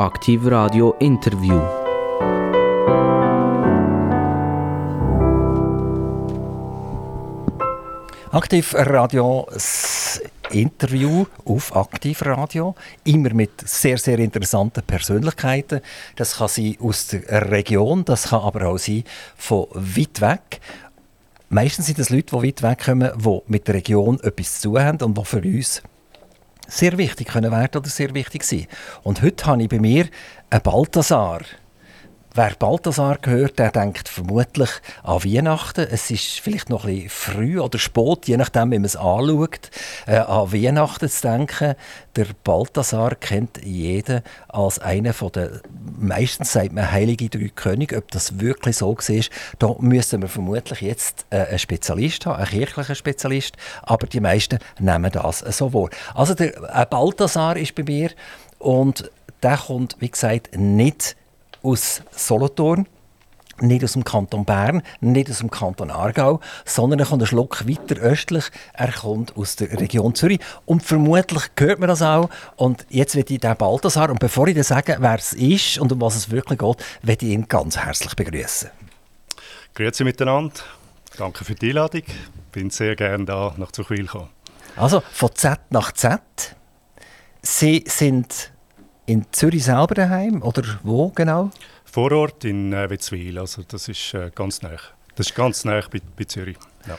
Aktiv Radio Interview. Aktiv Radio Interview auf Aktiv Radio, immer mit sehr, sehr interessanten Persönlichkeiten. Das kann sein aus der Region, das kann aber auch sein von weit weg. Meistens sind es Leute, die weit weg kommen, die mit der Region etwas zu tun haben und die für uns sehr wichtig können werden oder sehr wichtig sein. Und heute habe ich bei mir einen Balthasar. Wer Balthasar gehört, der denkt vermutlich an Weihnachten. Es ist vielleicht noch ein bisschen früh oder spät, je nachdem, wie man es anschaut, äh, an Weihnachten zu denken. Der Balthasar kennt jeder als einer von den, meistens sagt man Heilige Drei Könige. Ob das wirklich so war, da müssen wir vermutlich jetzt äh, einen Spezialist haben, einen kirchlichen Spezialist. Aber die meisten nehmen das so wahr. Also der äh, Balthasar ist bei mir und der kommt, wie gesagt, nicht aus Solothurn, nicht aus dem Kanton Bern, nicht aus dem Kanton Aargau, sondern er kommt einen Schluck weiter östlich. Er kommt aus der Region Zürich. Und vermutlich hört man das auch. Und jetzt wird ich den Balthasar, und bevor ich dir sage, wer es ist und um was es wirklich geht, werde ich ihn ganz herzlich begrüßen. Grüezi miteinander. Danke für die Einladung. Ich bin sehr gerne da nach Zuchwil gekommen. Also von Z nach Z. Sie sind in Zürich selber daheim oder wo genau? Vor Ort in äh, Wetzwil, also das ist äh, ganz nah. Das ist ganz nah bei, bei Zürich. Ja.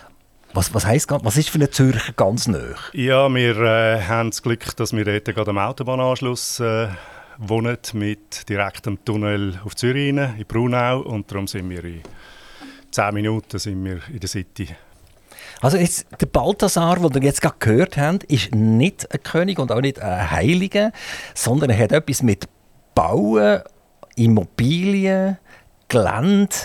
Was, was heisst was ist für eine Zürcher ganz nah? Ja, wir äh, haben das Glück, dass wir dort gerade am Autobahnanschluss äh, wohnen mit direktem Tunnel auf Zürich rein, in Brunau und darum sind wir in 10 Minuten sind wir in der City also jetzt, der Balthasar, den wir jetzt gerade gehört haben, ist nicht ein König und auch nicht ein Heiliger, sondern er hat etwas mit Bauen, Immobilien, Gelände,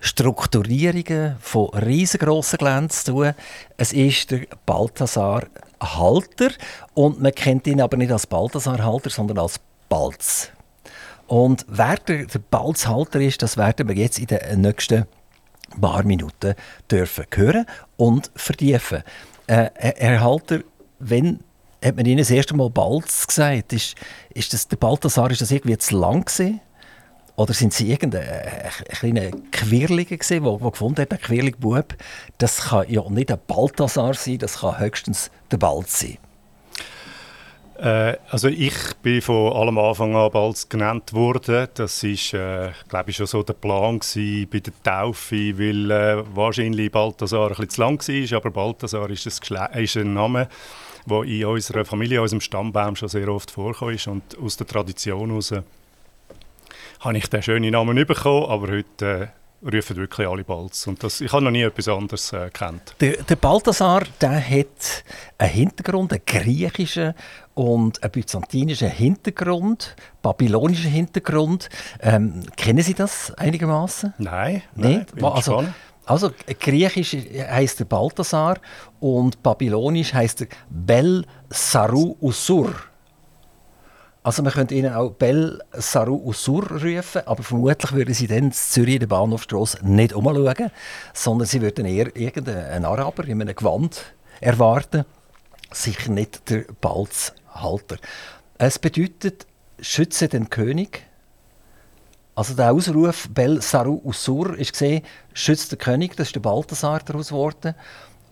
Strukturierungen von riesengroßen Geländen zu tun. Es ist der Balthasar Halter und man kennt ihn aber nicht als Balthasar Halter, sondern als Balz. Und wer der, der Balzhalter ist, das werden wir jetzt in den nächsten paar Minuten dürfen hören und vertiefen. Äh, Herr Halter, wenn hat man Ihnen das erste Mal Balz gesagt? Ist, ist das, der Balthasar, ist das irgendwie zu lang gewesen? Oder sind Sie irgendein kleiner Quirlige gewesen, der, der gefunden hat, ein quirliger Bub? Das kann ja nicht ein Balthasar sein, das kann höchstens der Balz sein. Äh, also ich bin von allem Anfang an bald genannt worden. Das ist, äh, glaube ich, schon so der Plan bei der Taufe, weil äh, wahrscheinlich Balthasar ein bisschen zu lang war, aber Balthasar ist, ein, ist ein Name, der in unserer Familie, in unserem Stammbaum schon sehr oft vorkommt ist und aus der Tradition heraus habe ich den schönen Namen bekommen, aber heute rufen wirklich alle Balz. Und das, ich habe noch nie etwas anderes äh, kennt. Der, der Balthasar der hat einen Hintergrund, einen griechischen und einen byzantinischen Hintergrund, babylonischen Hintergrund. Ähm, kennen Sie das einigermaßen? Nein, nein also, also griechisch heißt der Balthasar und babylonisch heißt er Bel Saru Usur. Also man könnte ihnen auch Bel Saru Usur rufen, aber vermutlich würden sie dann in Zürich in der Bahnhofstrasse nicht umschauen, sondern sie würden eher irgendeinen Araber in einem Gewand erwarten, sicher nicht der Balzhalter. Es bedeutet, schütze den König. Also der Ausruf Bel Saru Usur ist gesehen, schütze den König, das ist der Balthasar daraus geworden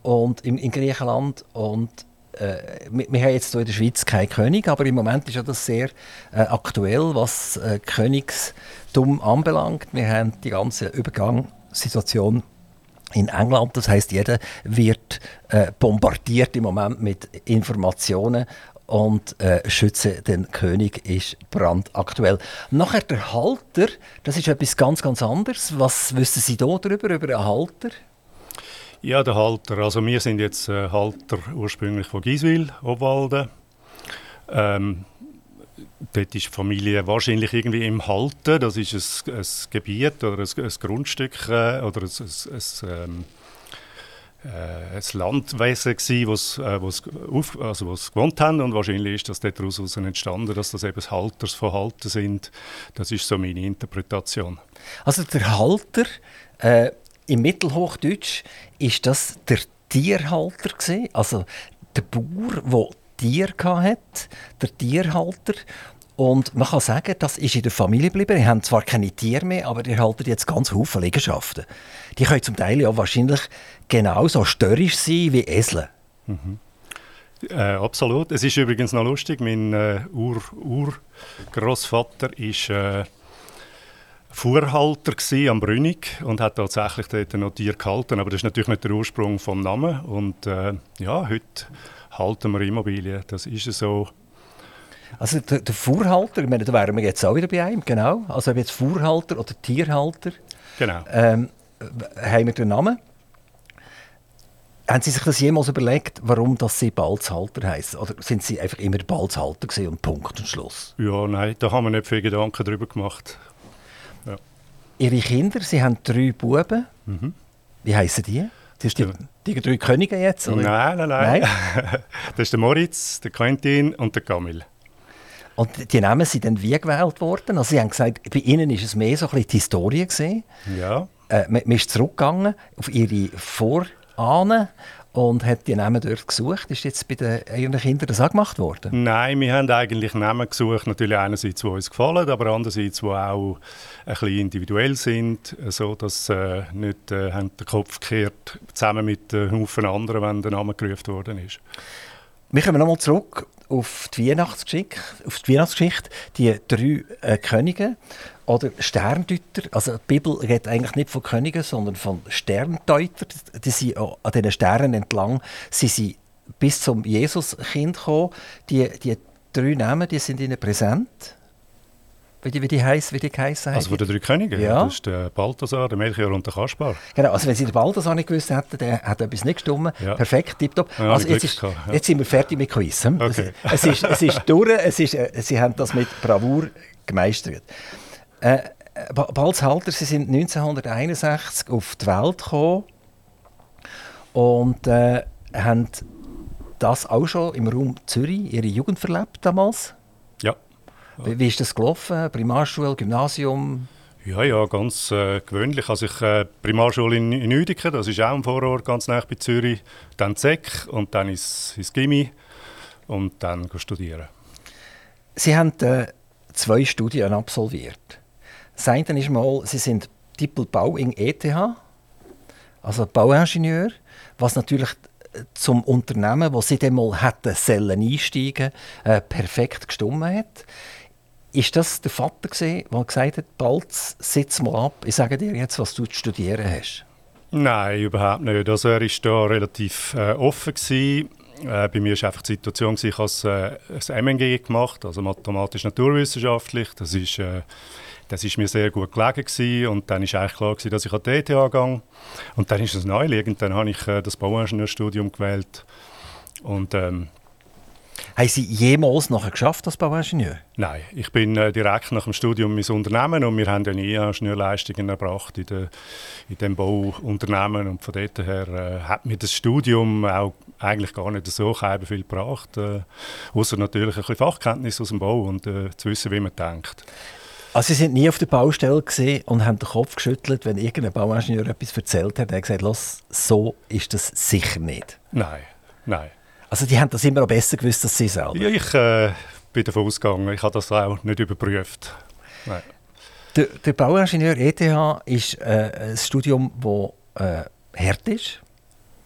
und in, in Griechenland und äh, wir, wir, haben jetzt hier in der Schweiz keinen König, aber im Moment ist ja das sehr äh, aktuell, was äh, Königstum anbelangt. Wir haben die ganze Übergangssituation in England. Das heißt, jeder wird äh, bombardiert im Moment mit Informationen und äh, Schütze den König ist brandaktuell. Nachher der Halter, das ist etwas ganz, ganz anderes. Was wissen Sie da darüber, über einen Halter? Ja, der Halter. Also wir sind jetzt äh, Halter ursprünglich von Giswil, Obwalden. Ähm, dort ist die Familie wahrscheinlich irgendwie im Halten. Das ist ein, ein Gebiet oder ein, ein Grundstück äh, oder ein, ein, ähm, äh, ein Landwesen gsi, was äh, wo's auf, also wo's gewohnt haben und wahrscheinlich ist das daraus entstanden, dass das eben Halters von Halten sind. Das ist so meine Interpretation. Also der Halter äh, im Mittelhochdeutsch ist das der Tierhalter gewesen, also der Bauer, der Tier hat, der Tierhalter. Und man kann sagen, das ist in der Familie geblieben. Ihr habt zwar keine Tiere mehr, aber ihr haltet jetzt ganz viele Liegenschaften. Die können zum Teil ja wahrscheinlich genauso störrisch sein wie Esel. Mhm. Äh, absolut. Es ist übrigens noch lustig, mein äh, Ur-Urgroßvater ist äh, Fuhrhalter am Brünig und hat tatsächlich dort noch Tier gehalten, aber das ist natürlich nicht der Ursprung vom Namen. Und äh, ja, heute halten wir Immobilien, das ist so. Also der, der Fuhrhalter, ich meine, da wären wir jetzt auch wieder bei einem, genau. Also ob jetzt Fuhrhalter oder Tierhalter. Genau. Ähm, haben wir den Namen? Haben Sie sich das jemals überlegt, warum das Sie Balzhalter heißen? Oder sind Sie einfach immer Balzhalter und Punkt und Schluss? Ja, nein, da haben wir nicht viel Gedanken darüber gemacht. Ja. Ihre Kinder, Sie haben drei Buben. Mhm. Wie heißen die? Das ist die, die drei Könige jetzt? Oder? Nein, nein, nein. nein? das ist der Moritz, der Quentin und der Camille. Und die Namen sind dann wie gewählt worden? Also Sie haben gesagt, bei Ihnen ist es mehr so ein bisschen die Historie gesehen. Ja. Äh, man, man ist zurückgegangen auf Ihre Vorahnen und hat die Namen dort gesucht. Ist jetzt bei den eigenen Kindern das auch gemacht worden? Nein, wir haben eigentlich Namen gesucht, natürlich einerseits, die uns gefallen, aber andererseits, die auch ein bisschen individuell sind, so dass äh, nicht äh, den Kopf gekehrt zusammen mit einem Haufen anderen, wenn der Name gerufen worden ist. Wir kommen nochmal zurück auf die Weihnachtsgeschichte, auf die, Weihnachtsgeschichte die drei äh, Könige oder Sterndeuter. Also die Bibel redet eigentlich nicht von Königen, sondern von Sterndeutern. Die sind an diesen Sternen entlang sie sind bis zum Jesuskind gekommen. Die, die drei Namen die sind ihnen präsent. Wie die, wie die heiß, wie die heißen. Also von den drei Königen? Ja. Das ist der Balthasar, der Melchior und der Kaspar. Genau, also wenn Sie den Balthasar nicht gewusst hätten, der hat etwas nicht gestimmt. Ja. Perfekt, tipptopp. Ja, also jetzt, ist, ja. jetzt sind wir fertig mit Quiz. Okay. Es, ist, es ist durch, es ist, äh, Sie haben das mit Bravour gemeistert. Äh, Balzhalter, Sie sind 1961 auf die Welt gekommen und äh, haben das auch schon im Raum Zürich, Ihre Jugend verlebt damals? Wie, wie ist das gelaufen? Primarschule, Gymnasium? Ja, ja, ganz äh, gewöhnlich. Also ich äh, Primarschule in, in Uediken, das ist auch im Vorort, ganz nah bei Zürich. Dann ZEC und dann ins, ins Gimmi und dann studieren. Sie haben äh, zwei Studien absolviert. Das eine ist mal, Sie sind Diplom-Bau in ETH, also Bauingenieur, was natürlich äh, zum Unternehmen, wo Sie dann mal hätten sollen einsteigen, äh, perfekt gestimmt hat. Ist das der Vater gewesen, der gesagt hat, bald sitz mal ab, ich sage dir jetzt, was du zu studieren hast? Nein, überhaupt nicht. Also er war da relativ äh, offen. Gewesen. Äh, bei mir war einfach die Situation, ich habe äh, ein MNG gemacht, also mathematisch-naturwissenschaftlich. Das ist, äh, das ist mir sehr gut gelegen gewesen. und dann war eigentlich klar, gewesen, dass ich an die ETH gehe. Und dann ist es naheliegend, dann habe ich äh, das Bauingenieurstudium gewählt. Und ähm, haben Sie jemals noch geschafft als Bauingenieur? Nein, ich bin äh, direkt nach dem Studium ins Unternehmen und wir haben ja nie Ingenieurleistungen erbracht in, de, in dem Bauunternehmen und von dort her äh, hat mir das Studium auch eigentlich gar nicht so viel gebracht, äh, außer natürlich ein bisschen Fachkenntnis aus dem Bau und äh, zu wissen, wie man denkt. Also Sie sind nie auf der Baustelle gesehen und haben den Kopf geschüttelt, wenn irgendein Bauingenieur etwas erzählt hat. Er hat gesagt, so ist das sicher nicht. Nein, nein. Also die haben das immer auch besser gewusst als Sie selber? Ja, ich äh, bin davon ausgegangen. Ich habe das auch nicht überprüft. Nein. Der, der Bauingenieur ETH ist äh, ein Studium, das äh, hart ist.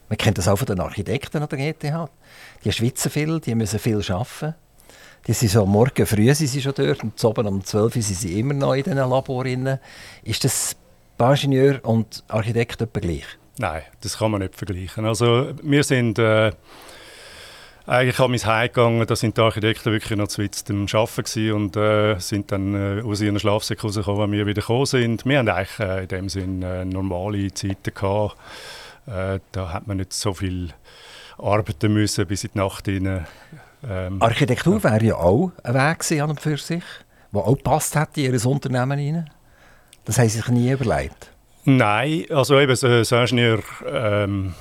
Man kennt das auch von den Architekten an der ETH. Die schwitzen viel, die müssen viel arbeiten. Die sind so morgen früh sind sie schon dort und oben um 12 Uhr sind sie immer noch in diesen Laboren. Ist das Bauingenieur und Architekt etwa gleich? Nein, das kann man nicht vergleichen. Also wir sind... Äh, eigentlich an mein Heim gegangen, da sind die Architekten wirklich noch zu weit am Arbeiten und äh, sind dann äh, aus ihren Schlafsäcken rausgekommen, als wir wieder gekommen sind. Wir hatten eigentlich äh, in dem Sinn äh, normale Zeiten gehabt. Äh, da hat man nicht so viel arbeiten müssen bis in die Nacht hinein. Ähm, Architektur wäre ja auch ein Weg gewesen, an und für sich, der auch gepasst hätte in ihr Unternehmen hinein. Das haben sie sich nie überlegt. Nein, also eben das Ingenieur... Ähm,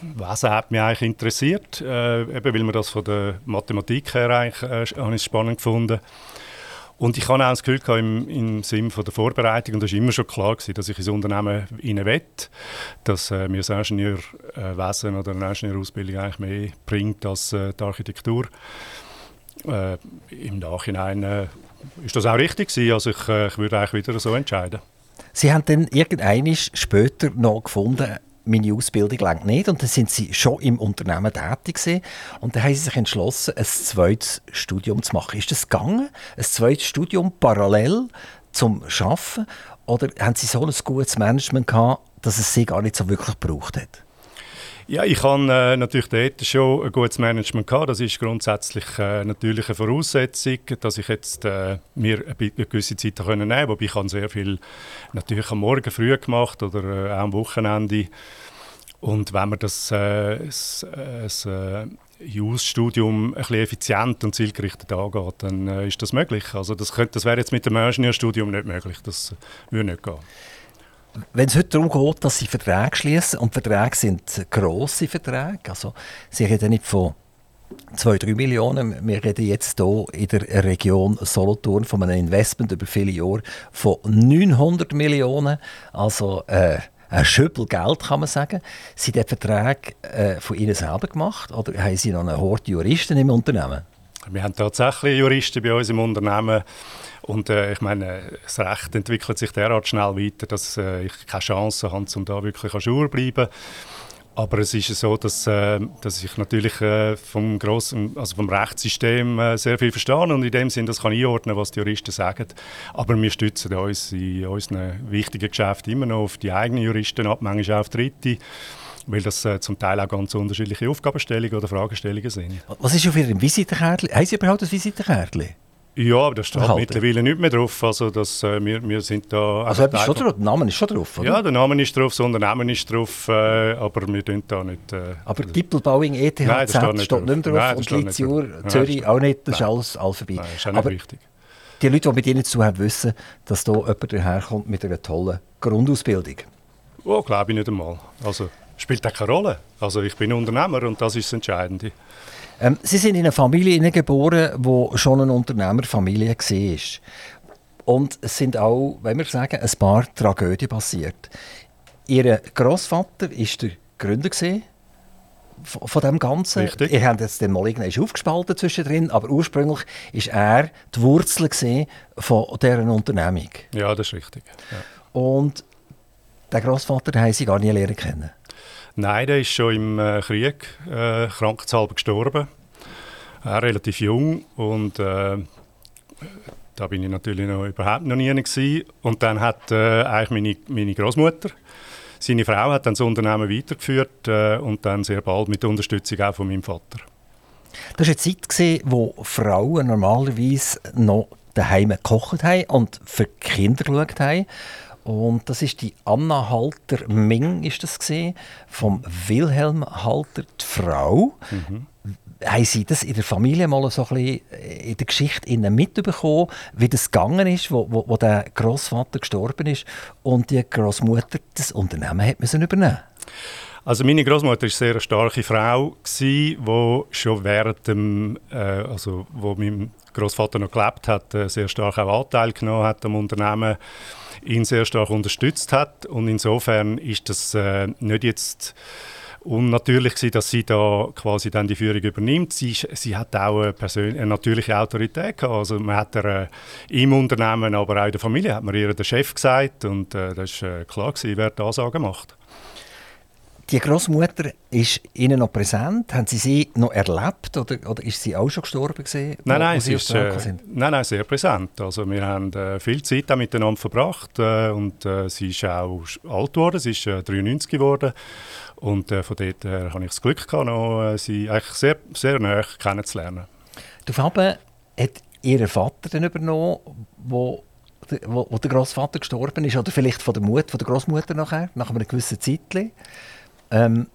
Wesen hat mich eigentlich interessiert, äh, eben weil man das von der Mathematik her eigentlich äh, spannend gefunden und ich hatte auch das Gefühl gehabt, im, im Sinne von der Vorbereitung, und das war immer schon klar, gewesen, dass ich ins Unternehmen rein will, dass äh, mir das Ingenieurwesen oder eine Ingenieurausbildung eigentlich mehr bringt als äh, die Architektur. Äh, Im Nachhinein äh, ist das auch richtig gewesen. Also ich, äh, ich würde eigentlich wieder so entscheiden. Sie haben dann irgendwann später noch gefunden, meine Ausbildung lang nicht. Und dann sind sie schon im Unternehmen tätig gewesen. Und dann haben sie sich entschlossen, ein zweites Studium zu machen. Ist das gegangen? Ein zweites Studium parallel zum Arbeiten? Oder haben sie so ein gutes Management gehabt, dass es sie gar nicht so wirklich gebraucht hat? Ja, ich habe äh, natürlich dort schon ein gutes Management gehabt. Das ist grundsätzlich äh, natürlich eine Voraussetzung, dass ich jetzt äh, mir eine, gewisse Zeit können nehmen. Wobei ich habe sehr viel natürlich am Morgen früh gemacht oder äh, auch am Wochenende. Und wenn man das, äh, das, das äh, Jus-Studium ein bisschen effizient und zielgerichtet angeht, dann äh, ist das möglich. Also das, könnte, das wäre jetzt mit dem Ingenieurstudium nicht möglich. Das würde nicht gehen. Wenn es heute darum geht, dass Sie Verträge schließen und Verträge sind grosse Verträge, also Sie reden nicht von 2, 3 Millionen, wir reden jetzt hier in der Region Solothurn von einem Investment über viele Jahre von 900 Millionen, also äh, ein Schüppel Geld, kann man sagen. Sind die Verträge äh, von Ihnen selber gemacht oder haben Sie noch einen Hort Juristen im Unternehmen? Wir haben tatsächlich Juristen bei uns im Unternehmen. Und äh, ich meine, das Recht entwickelt sich derart schnell weiter, dass äh, ich keine Chance habe, um da wirklich an Schur zu bleiben. Aber es ist so, dass, äh, dass ich natürlich äh, vom, grossen, also vom Rechtssystem äh, sehr viel verstehe und in dem Sinne das kann einordnen, was die Juristen sagen. Aber wir stützen uns in unseren wichtigen Geschäften immer noch auf die eigenen Juristen ab, manchmal auch auf Dritte weil das äh, zum Teil auch ganz unterschiedliche Aufgabenstellungen oder Fragestellungen sind. Was ist auf Ihrem Visitenkärtchen? Haben Sie überhaupt ein Visitenkärtchen? Ja, aber da steht Erhalten. mittlerweile nicht mehr drauf. Also das, äh, wir, wir sind da... Also ist schon drauf, der Name ist schon drauf, oder? Ja, der Name ist drauf, das Unternehmen ist drauf, äh, aber wir tun da nicht... Äh, aber Gippelbauing, ETH, Nein, steht, nicht steht nicht mehr drauf Nein, und Litziur, Zürich ja, auch nicht, das ist alles, alles vorbei. Nein, ist auch nicht aber wichtig. Die Leute, die mit Ihnen zu haben, wissen, dass da jemand daherkommt mit einer tollen Grundausbildung. Oh, glaube ich nicht einmal. Also spielt auch keine Rolle. Also ich bin Unternehmer und das ist das Entscheidende. Ähm, Sie sind in einer Familie geboren, wo schon eine Unternehmerfamilie war. Und es sind auch, wenn wir sagen, ein paar Tragödien passiert. Ihr Großvater war der Gründer von, von dem Ganzen. Richtig. Ihr habt jetzt den mal aufgespalten zwischendrin, aber ursprünglich war er die Wurzel von dieser Unternehmung. Ja, das ist richtig. Ja. Und den Großvater haben Sie gar nie lernen kennen. Nein, der ist schon im äh, Krieg äh, krankheitshalber gestorben. Auch relativ jung und äh, da bin ich natürlich noch überhaupt noch nie gewesen. Und dann hat äh, eigentlich meine, meine Großmutter, seine Frau, hat dann das Unternehmen weitergeführt äh, und dann sehr bald mit Unterstützung auch von meinem Vater. Das war eine Zeit, gewesen, wo Frauen normalerweise noch daheim gekocht haben und für die Kinder geschaut haben. Und das ist die Anna Halter Ming, ist das gesehen, vom Wilhelm Halter, die Frau. Mhm. Haben Sie das in der Familie mal so ein bisschen in der Geschichte mitbekommen, wie das gegangen ist, wo, wo, wo der Großvater gestorben ist und die Großmutter das Unternehmen hat müssen übernehmen? Also meine Großmutter war sehr eine starke Frau, die schon während dem, äh, also wo mein Großvater noch gelebt hat, äh, sehr stark auch Anteil genommen hat am Unternehmen ihn sehr stark unterstützt hat. Und insofern ist das äh, nicht jetzt unnatürlich gewesen, dass sie da quasi dann die Führung übernimmt. Sie, sie hat auch eine, persönliche, eine natürliche Autorität gehabt. Also man hat er, äh, im Unternehmen, aber auch in der Familie hat man ihr den Chef gesagt und äh, das war äh, klar gewesen, wer die Ansagen macht. Die Großmutter ist Ihnen noch präsent? Haben Sie sie noch erlebt oder, oder ist sie auch schon gestorben gewesen, Nein, nein, sie ist, äh, nein, nein, sehr präsent. Also wir haben äh, viel Zeit auch miteinander verbracht äh, und äh, sie ist auch alt geworden. Sie ist 93 äh, geworden und äh, von dort her habe ich das Glück gehabt, noch, sie eigentlich sehr, sehr nah kennenzulernen. Daraufhin hat Ihr Vater dann übernommen, wo wo, wo der Großvater gestorben ist oder vielleicht von der Mutter, von der Großmutter nachher, nach einem gewissen Zeitpunkt. Ähm,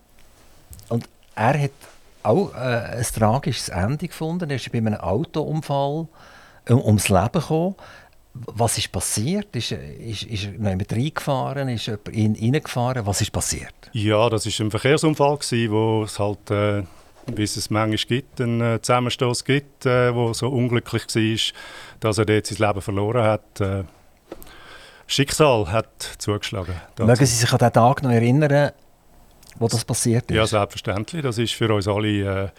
und er hat auch äh, ein tragisches Ende gefunden. Er ist bei einem Autounfall um, ums Leben gekommen. Was ist passiert? Ist, ist, ist er jemand reingefahren? Ist jemand in, reingefahren? Was ist passiert? Ja, das war ein Verkehrsunfall, gewesen, wo es halt, äh, wie es manchmal gibt, einen äh, Zusammenstoß gibt, äh, wo so unglücklich war, dass er dort sein Leben verloren hat. Äh, Schicksal hat zugeschlagen. Mögen Sie sich an diesen Tag noch erinnern, wo das passiert ist? Ja, selbstverständlich. Das ist für uns alle äh,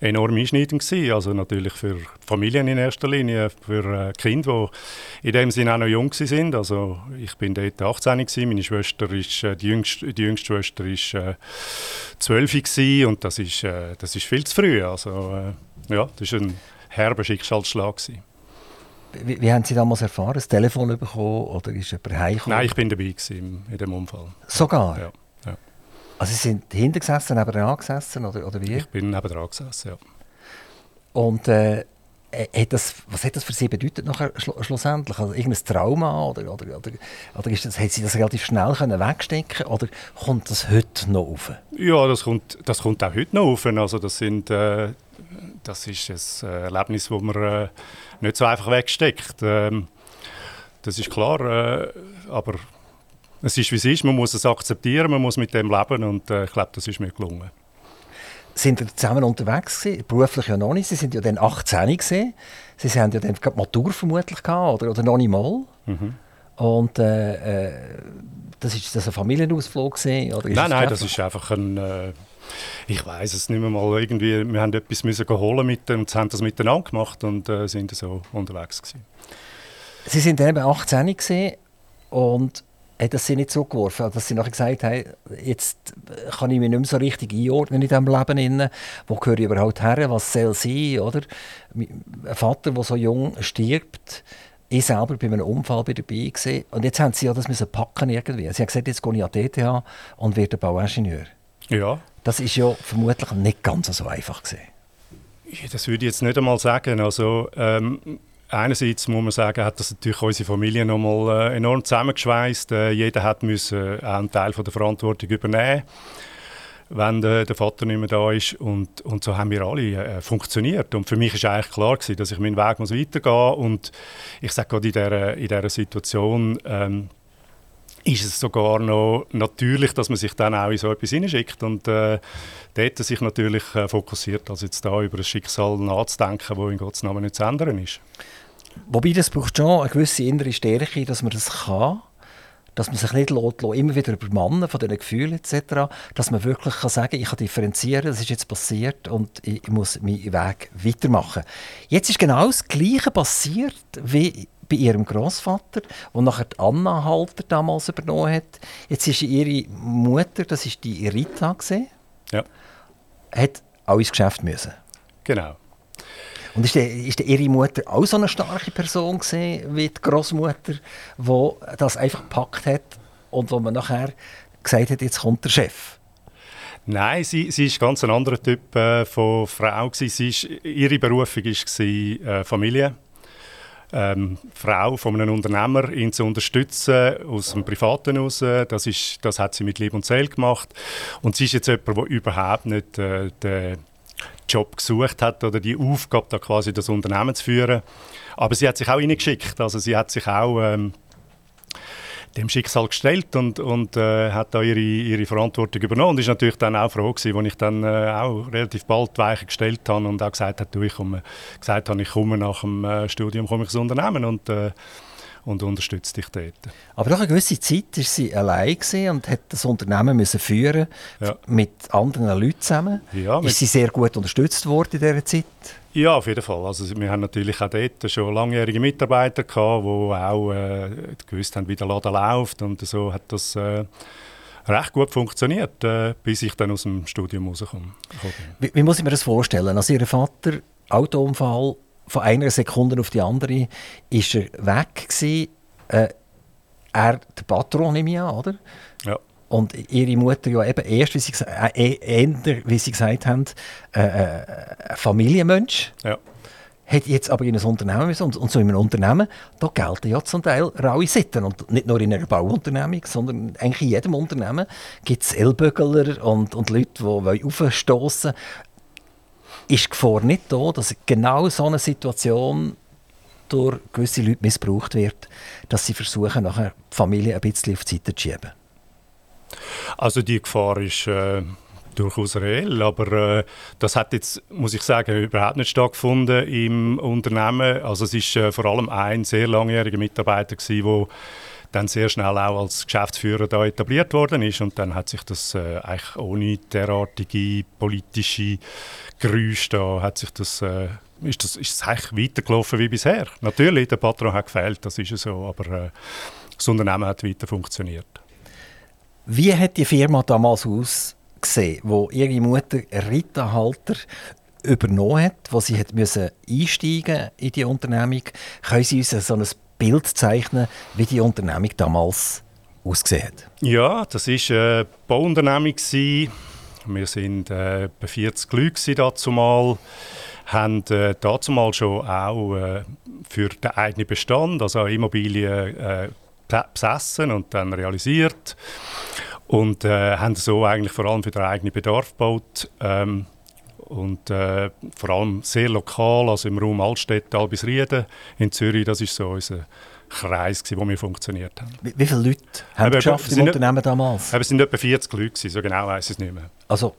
enorm einschneidend gewesen. Also natürlich für Familien in erster Linie, für äh, Kinder, die in dem Sinne auch noch jung sind. Also ich bin dort 18 gewesen, meine Schwester ist, äh, die, jüngste, die jüngste Schwester ist äh, 12 gewesen und das ist, äh, das ist viel zu früh. Also äh, ja, das ist ein herber Schicksalsschlag gewesen. Wie, wie, haben Sie damals erfahren? Das Telefon bekommen oder ist jemand heimgekommen? Nein, ich bin dabei gewesen in dem Unfall. Sogar? Ja. Also Sie sind hinten gesessen, nebenan gesessen oder, oder wie? Ich bin nebenan gesessen, ja. Und äh, hat das, was hat das für Sie bedeutet nachher schlu schlussendlich? Also irgendein Trauma oder, oder, oder, oder ist das, hat Sie das relativ schnell können wegstecken oder kommt das heute noch auf? Ja, das kommt, das kommt auch heute noch auf. Also das, sind, äh, das ist ein äh, Erlebnis, das man äh, nicht so einfach wegsteckt. Ähm, das ist klar, äh, aber es ist wie es ist. Man muss es akzeptieren, man muss mit dem leben und äh, ich glaube, das ist mir gelungen sind ihr zusammen unterwegs gewesen? Beruflich ja noch nicht. Sie sind ja dann 18 gesehen. Sie haben ja dann gerade Matur vermutlich gehabt, oder, oder noch nicht mal. Mhm. Und äh, äh, das ist das ein Familienausflug gewesen, oder Nein, nein, das ist einfach ein äh, ich weiß es nicht mehr mal irgendwie. Wir haben etwas müssen holen mit dem, und haben das miteinander gemacht und äh, sind so unterwegs gewesen. Sie sind eben 18 gesehen und hat das sie nicht zurückgeworfen, dass sie nachher gesagt haben, jetzt kann ich mich nicht mehr so richtig einordnen in diesem Leben. Innen. Wo gehöre ich überhaupt her? Was soll sein? Oder? Ein Vater, der so jung stirbt, ich selber bei einem Unfall dabei gewesen. Und jetzt haben sie ja das müssen packen irgendwie. Sie haben gesagt, jetzt gehe ich an die ETH und werde Bauingenieur. Ja. Das ist ja vermutlich nicht ganz so einfach gewesen. Das würde ich jetzt nicht einmal sagen. Also, ähm, einerseits muss man sagen, hat das natürlich unsere Familie nochmal äh, enorm zusammengeschweißt. Äh, jeder hat müssen auch einen Teil von der Verantwortung übernehmen wenn der, der, Vater nicht mehr da ist. Und, und so haben wir alle äh, funktioniert. Und für mich war eigentlich klar, gewesen, dass ich meinen Weg muss weitergehen muss. Und ich sage gerade in dieser, in dieser Situation ähm, ist es sogar noch natürlich, dass man sich dann auch in so etwas hineinschickt. Und äh, dort sich natürlich äh, fokussiert, als jetzt da über ein Schicksal nachzudenken, das in Gottes Namen nicht zu ändern ist. Wobei das braucht schon eine gewisse innere Stärke, dass man das kann, dass man sich nicht lässt, immer wieder übermannen von diesen Gefühlen etc., dass man wirklich kann sagen, ich kann differenzieren, das ist jetzt passiert und ich muss meinen Weg weitermachen. Jetzt ist genau das Gleiche passiert wie bei ihrem Großvater, wo nachher Anna Halter damals übernommen hat. Jetzt ist ihre Mutter, das ist die Rita gesehen, ja. hat auch ins Geschäft müssen. Genau. Und ist, der, ist der ihre Mutter auch so eine starke Person gewesen, wie die Großmutter, die das einfach gepackt hat und wo man nachher gesagt hat, jetzt kommt der Chef? Nein, sie, sie ist ganz ein anderer Typ äh, von Frau. Sie ist, ihre Berufung war äh, Familie. Ähm, Frau von einem Unternehmer, ihn zu unterstützen aus dem Privaten heraus. Das, ist, das hat sie mit Liebe und Seele gemacht. Und sie ist jetzt jemand, der überhaupt nicht äh, den Job gesucht hat oder die Aufgabe, da quasi das Unternehmen zu führen. Aber sie hat sich auch reingeschickt. Also sie hat sich auch ähm, dem Schicksal gestellt und, und äh, hat da ihre, ihre Verantwortung übernommen und ist natürlich dann auch froh gewesen, als ich dann äh, auch relativ bald Weichen gestellt habe und auch gesagt habe, du, ich komme, gesagt habe, ich komme nach dem äh, Studium komme ich ins Unternehmen und äh, und unterstützt dich dort. Aber nach einer gewissen Zeit war sie allein und hat das Unternehmen müssen führen ja. mit anderen Leuten zusammen. Ja, ist sie sehr gut unterstützt worden in dieser Zeit? Ja, auf jeden Fall. Also wir haben natürlich auch dort schon langjährige Mitarbeiter gehabt, die auch äh, gewusst haben, wie der Laden läuft und so hat das äh, recht gut funktioniert, äh, bis ich dann aus dem Studium rauskomme. Wie, wie muss ich mir das vorstellen? Also Ihr Vater, Autounfall, von einer Sekunde auf die andere ist er weg gewesen. Äh, er, der Patron, nehme ich an, oder? Ja. Und ihre Mutter ja eben erst, wie sie, äh, eher, wie sie gesagt haben, äh, äh, ein Familienmensch. Ja. Hat jetzt aber in ein Unternehmen müssen. Und, und so in einem Unternehmen, da gelten ja zum Teil raue Sitten. Und nicht nur in einer Bauunternehmung, sondern eigentlich in jedem Unternehmen gibt es Ellbögler und, und Leute, die aufstoßen ist die Gefahr nicht da, dass genau so eine Situation durch gewisse Leute missbraucht wird, dass sie versuchen, nachher die Familie ein bisschen auf die Seite zu schieben? Also die Gefahr ist äh, durchaus reell, aber äh, das hat jetzt, muss ich sagen, überhaupt nicht stattgefunden im Unternehmen. Also es ist äh, vor allem ein sehr langjähriger Mitarbeiter gewesen, dann sehr schnell auch als Geschäftsführer da etabliert worden ist und dann hat sich das äh, eigentlich ohne derartige politische Geräusche da hat sich das äh, ist das ist es eigentlich weitergelaufen wie bisher. Natürlich, der Patron hat gefehlt, das ist so, aber äh, das Unternehmen hat weiter funktioniert. Wie hat die Firma damals ausgesehen, wo ihre Mutter Ritterhalter übernommen hat, wo sie hat müssen einsteigen in die Unternehmung? Können Sie uns so ein Bild zeichnen, wie die Unternehmung damals ausgesehen hat? Ja, das war eine Bauunternehmung. Wir waren äh, etwa 40 Leute dazu mal haben äh, dazu mal schon auch äh, für den eigenen Bestand, also Immobilien äh, besessen und dann realisiert und äh, haben so eigentlich vor allem für den eigenen Bedarf gebaut ähm, und äh, vor allem sehr lokal, also im Raum Altstädte, Albisrieden in Zürich, das ist so unser Kreis, gewesen, wo wir funktioniert haben. Wie, wie viele Leute haben Aber, geschafft im Unternehmen damals? Aber es sind etwa 40 Leute, gewesen, so genau weiß ich es nicht mehr. Also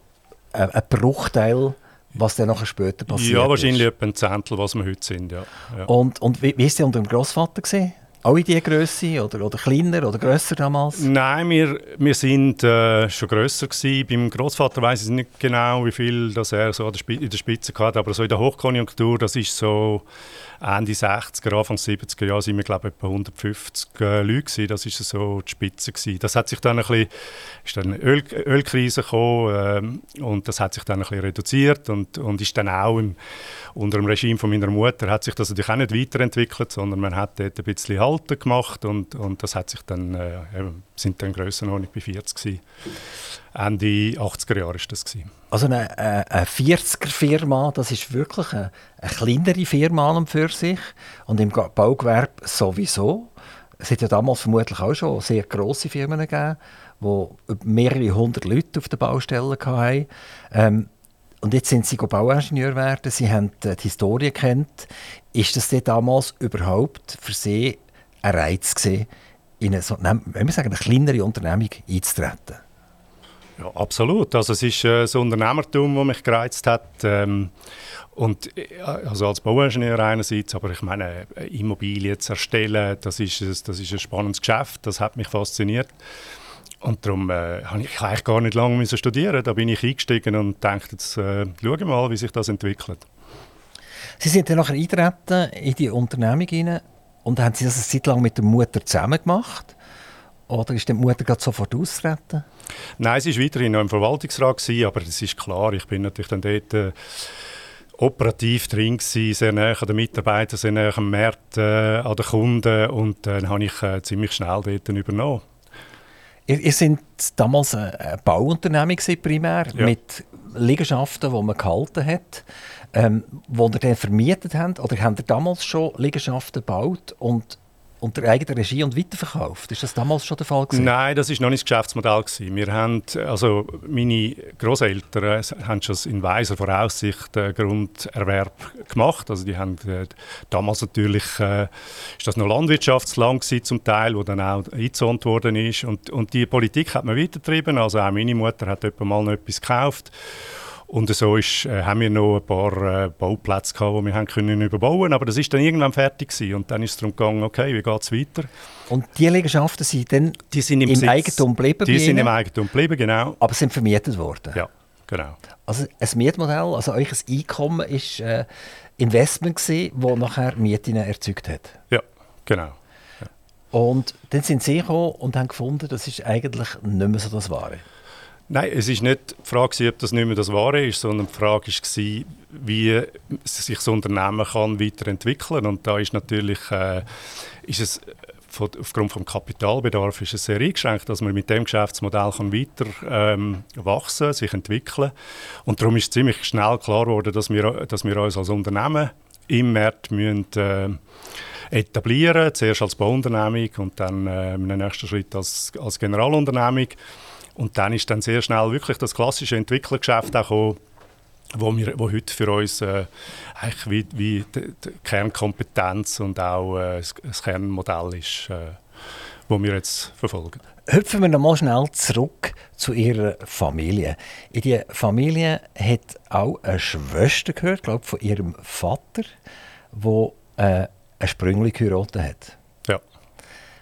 äh, ein Bruchteil, was dann nachher später passiert Ja, wahrscheinlich ist. etwa ein Zehntel, was wir heute sind, ja. ja. Und, und wie, ist es unter dem Großvater gesehen? Auch in dieser Größe oder, oder kleiner oder grösser damals? Nein, wir, wir sind äh, schon grösser gewesen. Beim Großvater weiß ich nicht genau, wie viel das er so in der Spitze hatte, aber so in der Hochkonjunktur, das ist so Ende 60er, Anfang 70er Jahre sind wir, glaube ich, etwa 150 äh, Leute gewesen. Das war so die Spitze gewesen. Das hat sich dann ein bisschen, ist dann eine Öl, Ölkrise gekommen äh, und das hat sich dann ein bisschen reduziert und, und ist dann auch im, unter dem Regime von meiner Mutter hat sich das natürlich auch nicht weiterentwickelt, sondern man hat dort ein bisschen Halten gemacht und, und das hat sich dann, äh, sind dann Grössenordnung bei 40 gewesen. Ende 80er Jahre war das. Gewesen. Also eine, eine 40er-Firma, das ist wirklich eine, eine kleinere Firma an und für sich und im Baugewerbe sowieso. Es hat ja damals vermutlich auch schon sehr grosse Firmen gegeben, die mehrere hundert Leute auf den Baustellen hatten. Ähm, und jetzt sind Sie Bauingenieur werden, Sie haben die Historie kennt. Ist das damals überhaupt für Sie ein Reiz gewesen, in eine, so, wir sagen, eine kleinere Unternehmung einzutreten? Ja, absolut. Also es ist äh, das Unternehmertum, das mich gereizt hat. Ähm, und äh, also als Bauingenieur einerseits, aber ich meine, Immobilien zu erstellen, das ist, ein, das ist ein spannendes Geschäft, das hat mich fasziniert. Und darum äh, habe ich eigentlich gar nicht lange müssen studieren. Da bin ich eingestiegen und dachte, jetzt äh, schaue mal, wie sich das entwickelt. Sie sind dann nachher eingetreten in die Unternehmung rein und haben Sie das eine Zeit lang mit der Mutter zusammen gemacht? Oder ist die Mutter gerade sofort austreten? Nein, sie war weiterhin noch im Verwaltungsrat, gewesen, aber es ist klar, ich bin natürlich dann dort äh, operativ drin gewesen, sehr nah an den Mitarbeitern, sehr nah am Markt, äh, an den Kunden und dann äh, habe ich äh, ziemlich schnell dort übernommen. Ihr, ihr sind damals ein Bauunternehmung primär, ja. mit Liegenschaften, die man gehalten hat, ähm, die ihr dann vermietet habt, oder habt ihr damals schon Liegenschaften gebaut und unter eigener Regie und weiterverkauft. Ist das damals schon der Fall gewesen? Nein, das ist noch nicht das Geschäftsmodell gewesen. Wir haben, also meine Großeltern äh, haben schon in weiser Voraussicht äh, Grunderwerb gemacht. Also die haben äh, damals natürlich äh, ist das noch Landwirtschaftsland gewesen, zum Teil, wo dann auch eingezont worden ist. Und, und die Politik hat man weitergetrieben. Also auch meine Mutter hat etwa mal noch etwas gekauft. Und so ist, äh, haben wir noch ein paar äh, Bauplätze gehabt, die wir haben können überbauen Aber das ist dann irgendwann fertig gewesen. Und dann ist es darum gegangen, okay, wie geht es weiter? Und die Liegenschaften sind dann die sind im, im Besitz, Eigentum geblieben? Die sind im Eigentum geblieben, genau. Aber sind vermietet worden? Ja, genau. Also ein Mietmodell, also euch Einkommen ist äh, Investment gewesen, das nachher Mieten erzeugt hat? Ja, genau. Ja. Und dann sind sie gekommen und haben gefunden, das ist eigentlich nicht mehr so das Wahre. Nein, es ist nicht die Frage, ob das nicht mehr das Wahre ist, sondern die Frage war, wie sich das Unternehmen kann weiterentwickeln kann. Und da ist natürlich äh, ist es von, aufgrund des Kapitalbedarfs sehr eingeschränkt, dass man mit dem Geschäftsmodell kann weiter ähm, wachsen, sich entwickeln. Und darum ist ziemlich schnell klar geworden, dass wir, dass wir uns als Unternehmen im Markt müssen, äh, etablieren, zuerst als Bauunternehmung und dann äh, im nächsten Schritt als, als Generalunternehmung. Und dann ist dann sehr schnell wirklich das klassische Entwicklergeschäft auch wo, wir, wo heute für uns äh, eigentlich wie, wie die, die, Kernkompetenz und auch äh, das, Kernmodell ist, äh, wo wir jetzt verfolgen. Hüpfen wir nochmal schnell zurück zu Ihrer Familie. In die Familie hat auch eine Schwester gehört, glaube von ihrem Vater, wo äh, ein Sprüngli hat.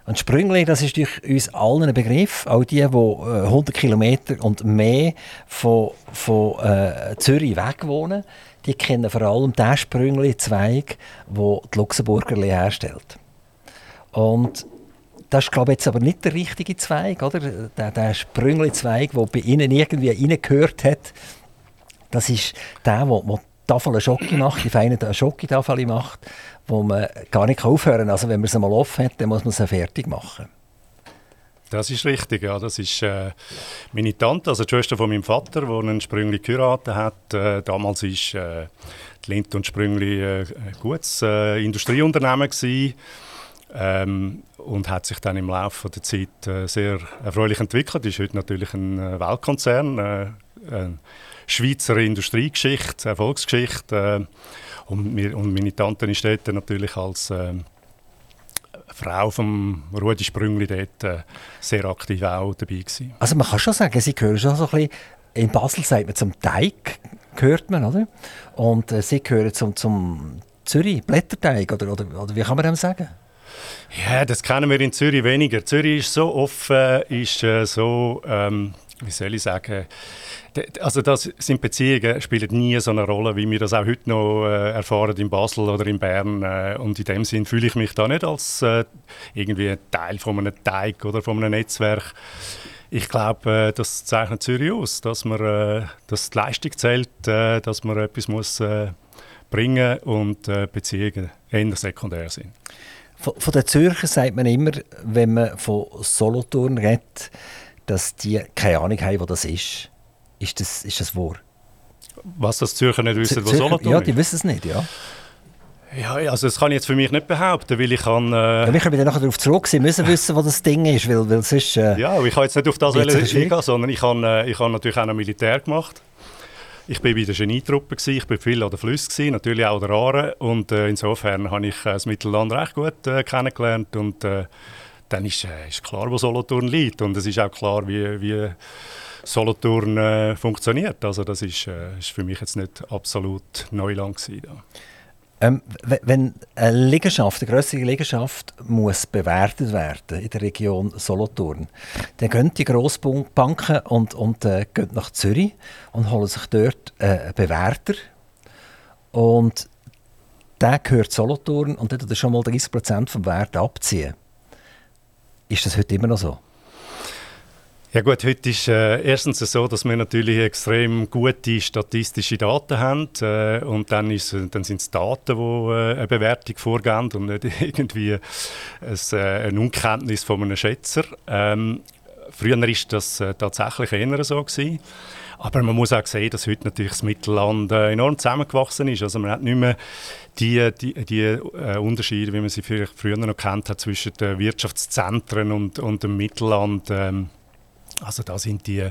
Und Sprüngli, das ist durch uns allen ein Begriff, auch die, die 100 Kilometer und mehr von, von äh, Zürich weg wohnen, die kennen vor allem den Sprüngli-Zweig, den die Luxemburgerli herstellt. Und das ist, glaube ich, jetzt aber nicht der richtige Zweig, oder? Der, der Sprüngli-Zweig, der bei Ihnen irgendwie reingehört hat, das ist der, der, Tafel Schoki macht, die feine Schoki-Tafel macht, wo man gar nicht aufhören kann. Also wenn man sie mal offen hat, dann muss man sie fertig machen. Das ist richtig, ja. Das ist äh, meine Tante, also die Schwester von meinem Vater, die einen Sprüngli geheiratet hat. Äh, damals war äh, die Lind und Sprüngli äh, ein gutes äh, Industrieunternehmen gewesen, ähm, und hat sich dann im Laufe der Zeit äh, sehr erfreulich entwickelt. Ist heute natürlich ein äh, Weltkonzern, äh, eine Schweizer Industriegeschichte, Erfolgsgeschichte. und, mir, und meine Tante ist dort natürlich als Frau von Rudi Sprüngli dort äh, sehr aktiv auch dabei gewesen. Also man kann schon sagen, Sie gehören schon so ein bisschen, in Basel sagt man zum Teig, gehört man, oder? Und äh, Sie gehören zum, zum Zürich, Blätterteig, oder, oder, oder wie kann man dem sagen? Ja, das kennen wir in Zürich weniger. Zürich ist so offen, ist äh, so, ähm, wie soll ich sagen, also das sind Beziehungen spielen nie so eine Rolle, wie wir das auch heute noch äh, erfahren in Basel oder in Bern. Äh, und in dem Sinn fühle ich mich da nicht als äh, irgendwie Teil von einem Teig oder von einem Netzwerk. Ich glaube, äh, das zeichnet Zürich aus, dass, man, äh, dass die Leistung zählt, äh, dass man etwas muss bringen und Beziehungen eher sekundär sind. Von, von den Zürcher sagt man immer, wenn man von Solothurn redet, dass die keine Ahnung haben, wo das ist. Ist das, ist das wahr? Was das Zürcher nicht wissen, was Solothurn Ja, die wissen es nicht, ja. Ja, also das kann ich jetzt für mich nicht behaupten, weil ich kann... Äh ja, wir können dann nachher darauf zurück, Sie müssen wissen, wo das Ding ist, weil, weil sonst... Äh, ja, ich kann jetzt nicht auf das eingehen, sondern ich habe äh, ich hab natürlich auch noch Militär gemacht. Ich war bei der Genietruppe, ich war viel an der Flüsse, natürlich auch an der Aare und äh, insofern habe ich äh, das Mittelland recht gut äh, kennengelernt und äh, dann ist, äh, ist klar, wo Solothurn liegt und es ist auch klar, wie, wie Solothurn äh, funktioniert. Also das ist, äh, ist für mich jetzt nicht absolut Neuland gewesen. Ähm, wenn eine Liegenschaft, eine größere Liegenschaft muss bewertet werden in der Region Solothurn, dann gehen die Grossbanken und, und äh, gehen nach Zürich und holen sich dort äh, einen Bewerter. Und der gehört Solothurn und dort schon mal 30% vom Wert abziehen. Ist das heute immer noch so? Ja gut, heute ist äh, erstens so, dass wir natürlich extrem gute statistische Daten haben äh, und dann, ist, dann sind es Daten, die äh, eine Bewertung vorgeben und nicht irgendwie ein, äh, eine Unkenntnis von einem Schätzer. Ähm, früher war das äh, tatsächlich eher so gewesen. Aber man muss auch sehen, dass heute natürlich das Mittelland äh, enorm zusammengewachsen ist. Also man hat nicht mehr die, die, die äh, Unterschiede, wie man sie vielleicht früher noch kennt hat, zwischen den Wirtschaftszentren und, und dem Mittelland. Ähm, also da sind die,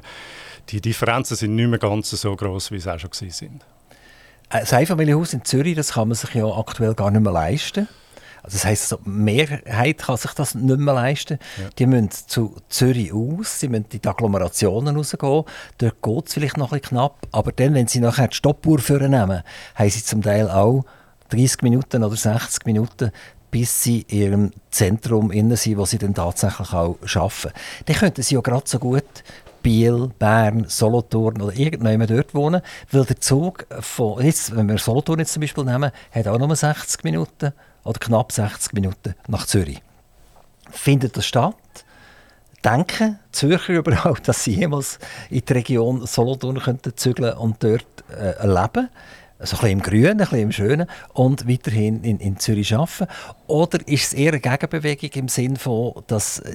die Differenzen sind nicht mehr ganz so groß, wie sie auch schon sind. Ein Einfamilienhaus in Zürich, das kann man sich ja aktuell gar nicht mehr leisten. Also das heisst, die Mehrheit kann sich das nicht mehr leisten. Ja. Die müssen zu Zürich aus, sie müssen in die Agglomerationen rausgehen. Dort geht es vielleicht noch ein bisschen knapp. Aber dann, wenn sie nachher die Stoppuhr nehmen, haben sie zum Teil auch 30 Minuten oder 60 Minuten bis sie in ihrem Zentrum innen sind, wo sie dann tatsächlich auch arbeiten. Dann könnten sie ja gerade so gut Biel, Bern, Solothurn oder irgendjemand dort wohnen, weil der Zug von, jetzt, wenn wir Solothurn jetzt zum Beispiel nehmen, hat auch nur 60 Minuten oder knapp 60 Minuten nach Zürich. Findet das statt? Denken Zürcher überhaupt, dass sie jemals in die Region Solothurn könnten zügeln und dort äh, leben? so ein bisschen im Grünen, ein bisschen im Schönen und weiterhin in, in Zürich arbeiten? Oder ist es eher eine Gegenbewegung im Sinne von, dass äh,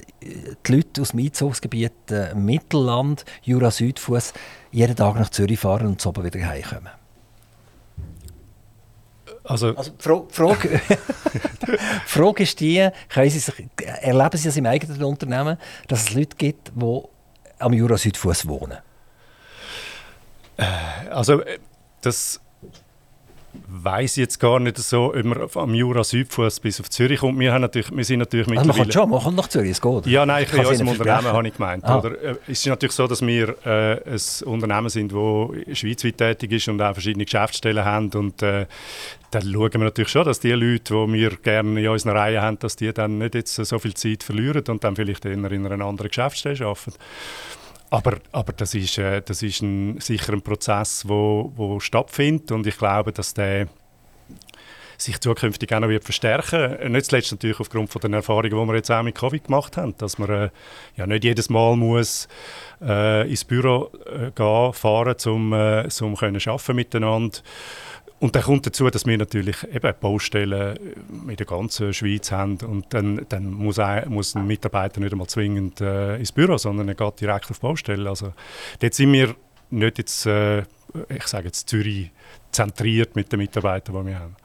die Leute aus dem Einzugsgebiet äh, Mittelland, Jura Südfuss jeden Tag nach Zürich fahren und so wieder heimkommen? Also, also die Frage, Frage ist die, Sie sich, erleben Sie es im eigenen Unternehmen, dass es Leute gibt, die am Jura Südfuss wohnen? Äh, also das weiß jetzt gar nicht so, ob man am Jura Südfuss bis auf Zürich kommt. Wir, haben natürlich, wir sind natürlich also mittlerweile... Man schon, man kommt nach Zürich, es geht. Ja, nein, ich in unserem Unternehmen habe ich gemeint. Ah. Oder, äh, es ist natürlich so, dass wir äh, ein Unternehmen sind, das schweizweit tätig ist und auch verschiedene Geschäftsstellen haben und äh, dann schauen wir natürlich schon, dass die Leute, die wir gerne in unserer Reihe haben, dass die dann nicht jetzt so viel Zeit verlieren und dann vielleicht eher in einer anderen Geschäftsstelle arbeiten. Aber, aber das ist, äh, das ist ein, sicher ein Prozess, der wo, wo stattfindet. Und ich glaube, dass der sich zukünftig auch noch wird verstärken Nicht zuletzt natürlich aufgrund von den Erfahrungen, die wir jetzt auch mit Covid gemacht haben, dass man äh, ja nicht jedes Mal muss äh, ins Büro äh, gehen, fahren, um äh, zum können arbeiten miteinander und dann kommt dazu, dass wir natürlich eben Baustellen in der ganzen Schweiz haben und dann, dann muss, ein, muss ein Mitarbeiter nicht einmal zwingend äh, ins Büro, sondern er geht direkt auf die Baustelle. Also dort sind wir nicht jetzt, äh, ich sage jetzt Zürich, zentriert mit den Mitarbeitern, die wir haben.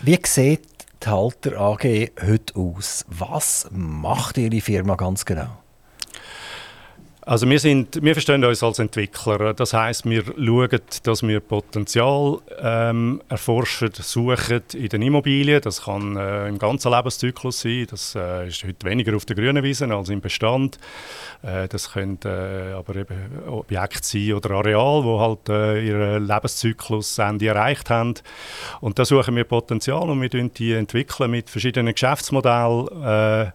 Wie sieht die Halter AG heute aus? Was macht Ihre Firma ganz genau? Also wir, sind, wir verstehen uns als Entwickler. Das heißt, wir schauen, dass wir Potenzial ähm, erforschen, suchen in den Immobilien. Das kann äh, im ganzen Lebenszyklus sein. Das äh, ist heute weniger auf der grünen Wiese als im Bestand. Äh, das können äh, aber eben Objekte sein oder Areal, wo halt äh, ihren Lebenszyklus Ende erreicht haben. Und da suchen wir Potenzial und wir entwickeln die entwickeln mit verschiedenen Geschäftsmodellen äh,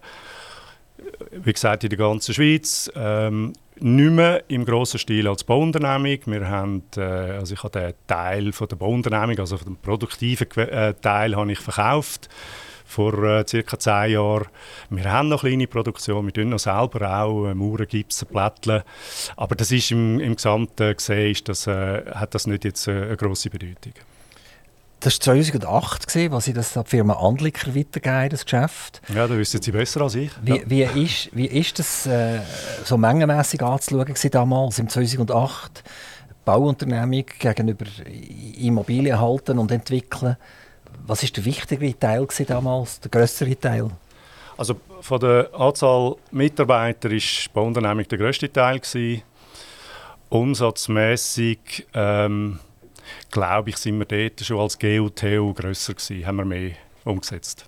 wie gesagt, in der ganzen Schweiz. Ähm, nicht mehr im grossen Stil als Bauunternehmung. Wir haben, äh, also ich habe den Teil von der Bauunternehmung, also den produktiven äh, Teil, habe ich verkauft vor äh, circa zehn Jahren. Wir haben noch kleine Produktion, wir tun noch selber auch äh, Mauern, Gipsen, Plätteln. Aber das ist im, im Gesamten gesehen, ist das, äh, hat das nicht jetzt äh, eine grosse Bedeutung. Das war 2008, gewesen, als Sie das an die Firma Andliker weitergegeben das Geschäft. Ja, da wissen Sie besser als ich. Wie, ja. wie, ist, wie ist das äh, so mengenmässig anzuschauen damals, im 2008? Bauunternehmung gegenüber Immobilien halten und entwickeln. Was ist der wichtigere Teil damals, der größere Teil? Also von der Anzahl Mitarbeiter war die Bauunternehmung der grösste Teil. Gewesen. Umsatzmäßig ähm, glaube ich, sind wir dort schon als GUTU grösser gewesen, haben wir mehr umgesetzt.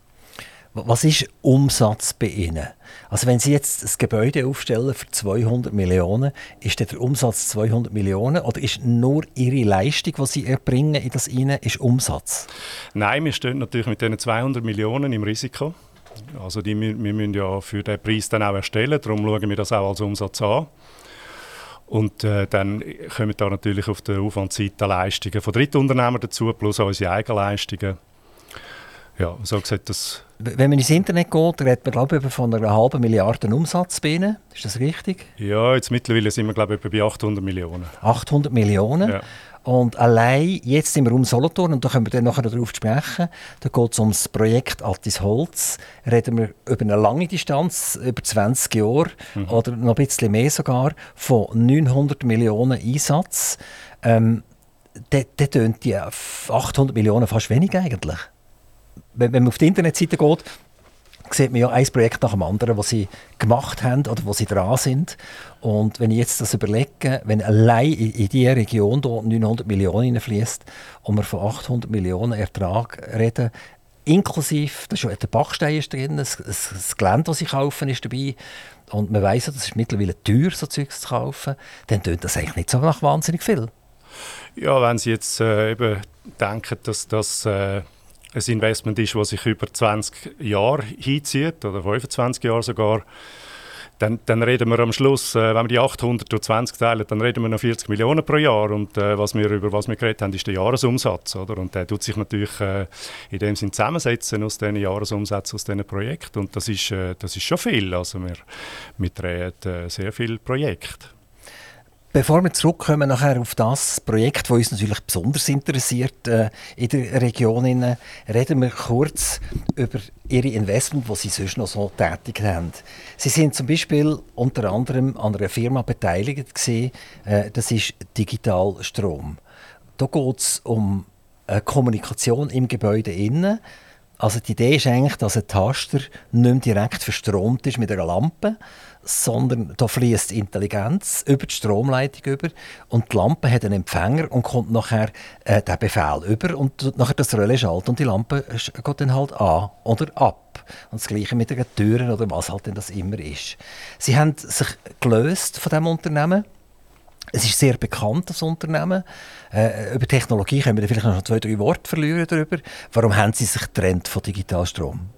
Was ist Umsatz bei Ihnen? Also wenn Sie jetzt ein Gebäude aufstellen für 200 Millionen, ist der Umsatz 200 Millionen oder ist nur Ihre Leistung, die Sie erbringen in das Ihnen, ist Umsatz? Nein, wir stehen natürlich mit diesen 200 Millionen im Risiko. Also die, wir, wir müssen ja für den Preis dann auch erstellen, darum schauen wir das auch als Umsatz an. Und äh, dann kommen da natürlich auf der Aufwandseite Leistungen von Drittunternehmern dazu, plus unsere Eigenleistungen. Ja, so sieht das. Wenn man ins Internet geht, redet man glaube ich von einer halben Milliarde Umsatz bei. Ist das richtig? Ja, jetzt mittlerweile sind wir glaube ich bei 800 Millionen. 800 Millionen? Ja. Und allein jetzt im Raum Solothurn, und da können wir dann nachher darauf sprechen, da geht es um das Projekt Altis Holz, reden wir über eine lange Distanz, über 20 Jahre mhm. oder noch ein bisschen mehr sogar, von 900 Millionen Einsatz. Ähm, da tönt die 800 Millionen fast wenig eigentlich. Wenn, wenn man auf die Internetseite geht, sieht man ja ein Projekt nach dem anderen, das sie gemacht haben oder wo sie dran sind. Und wenn ich jetzt das überlege, wenn allein in, in diese Region hier 900 Millionen fließt und wir von 800 Millionen Ertrag reden, inklusive, da schon der Bachstein ist drin, das, das, Gelände, das sie kaufen, ist dabei. Und man weiss, das ist mittlerweile teuer, so Zeugs zu kaufen. Dann tönt das eigentlich nicht so nach wahnsinnig viel. Ja, wenn Sie jetzt äh, eben denken, dass das äh, ein Investment ist, das sich über 20 Jahre hinzieht, oder 25 Jahre sogar, dann, dann, reden wir am Schluss, äh, wenn wir die 800 durch 20 teilen, dann reden wir noch 40 Millionen pro Jahr. Und äh, was wir, über was wir geredet haben, ist der Jahresumsatz. Oder? Und der tut sich natürlich äh, in dem Sinn zusammensetzen aus diesen Jahresumsätzen, aus diesen Projekten. Und das ist, äh, das ist schon viel. Also wir, wir drehen äh, sehr viele Projekte. Bevor wir zurückkommen nachher auf das Projekt, das uns natürlich besonders interessiert äh, in der Region, reden wir kurz über Ihre Investment, die Sie sonst noch so tätig haben. Sie sind zum Beispiel unter anderem an einer Firma beteiligt gewesen, äh, das ist Digital Strom. Da geht es um äh, Kommunikation im Gebäude innen. Also die Idee ist eigentlich, dass ein Taster nicht mehr direkt verstromt ist mit einer Lampe, sondern da fließt Intelligenz über die Stromleitung über und die Lampe hat einen Empfänger und kommt nachher äh, den Befehl über und nachher das Relais schaltet und die Lampe geht dann halt an oder ab. Und das Gleiche mit den Türen oder was halt denn das immer ist. Sie haben sich gelöst von diesem Unternehmen. Es ist sehr bekannt, das Unternehmen. Äh, über Technologie können wir vielleicht noch zwei, drei Worte verlieren darüber. Warum haben Sie sich getrennt von Digitalstrom?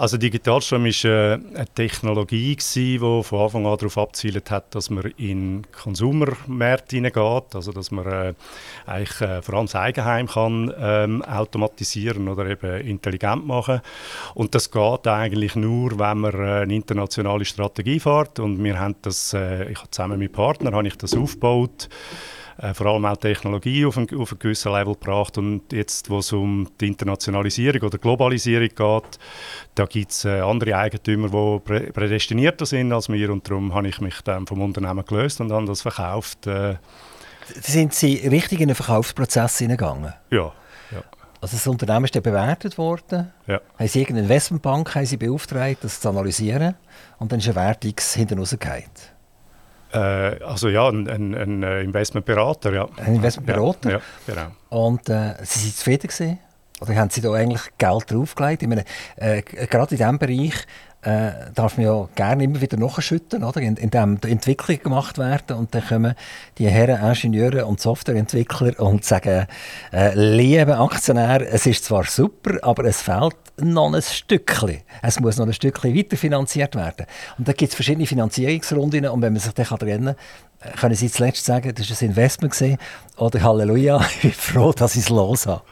Also Digitalstrom ist äh, eine Technologie die von Anfang an darauf abzielt hat, dass man in Konsumermärkte hineingeht, also dass man äh, eigentlich äh, vor allem das Eigenheim kann ähm, automatisieren oder eben intelligent machen. Und das geht eigentlich nur, wenn man äh, eine internationale Strategie fährt. Und wir haben das, äh, ich habe zusammen mit Partnern, habe ich das aufgebaut äh, vor allem auch Technologie auf ein, auf ein gewisses Level gebracht. Und jetzt, wo es um die Internationalisierung oder Globalisierung geht, da gibt es äh, andere Eigentümer, die prä prädestinierter sind als wir. Und darum habe ich mich dann vom Unternehmen gelöst und habe das verkauft. Äh. Sind Sie richtig in den Verkaufsprozess hineingegangen? Ja. ja. Also das Unternehmen ist dann bewertet worden. Ja. Haben Sie irgendeine Investmentbank haben Sie beauftragt, das zu analysieren? Und dann ist eine Wertung hinten rausgefallen? Äh, also ja, ein, ein, ein, äh, Investmentberater, ja. Ein Investmentberater? Ja, ja genau. Und äh, Sie sind zufrieden gewesen? Oder haben Sie da eigentlich Geld draufgelegt? Ich meine, äh, gerade in diesem Bereich äh, darf man ja gerne immer wieder nachschütten, oder? In, in dem Entwicklung gemacht werden und dann kommen die Herren Ingenieure und Softwareentwickler und sagen, äh, liebe Aktionär, es ist zwar super, aber es fehlt noch ein Stückchen. Es muss noch ein Stückchen weiterfinanziert werden. Und da gibt es verschiedene Finanzierungsrunden und wenn man sich dann trennen kann, können Sie zuletzt sagen, das war ein Investment gewesen, oder Halleluja, ich bin froh, dass ich es los habe?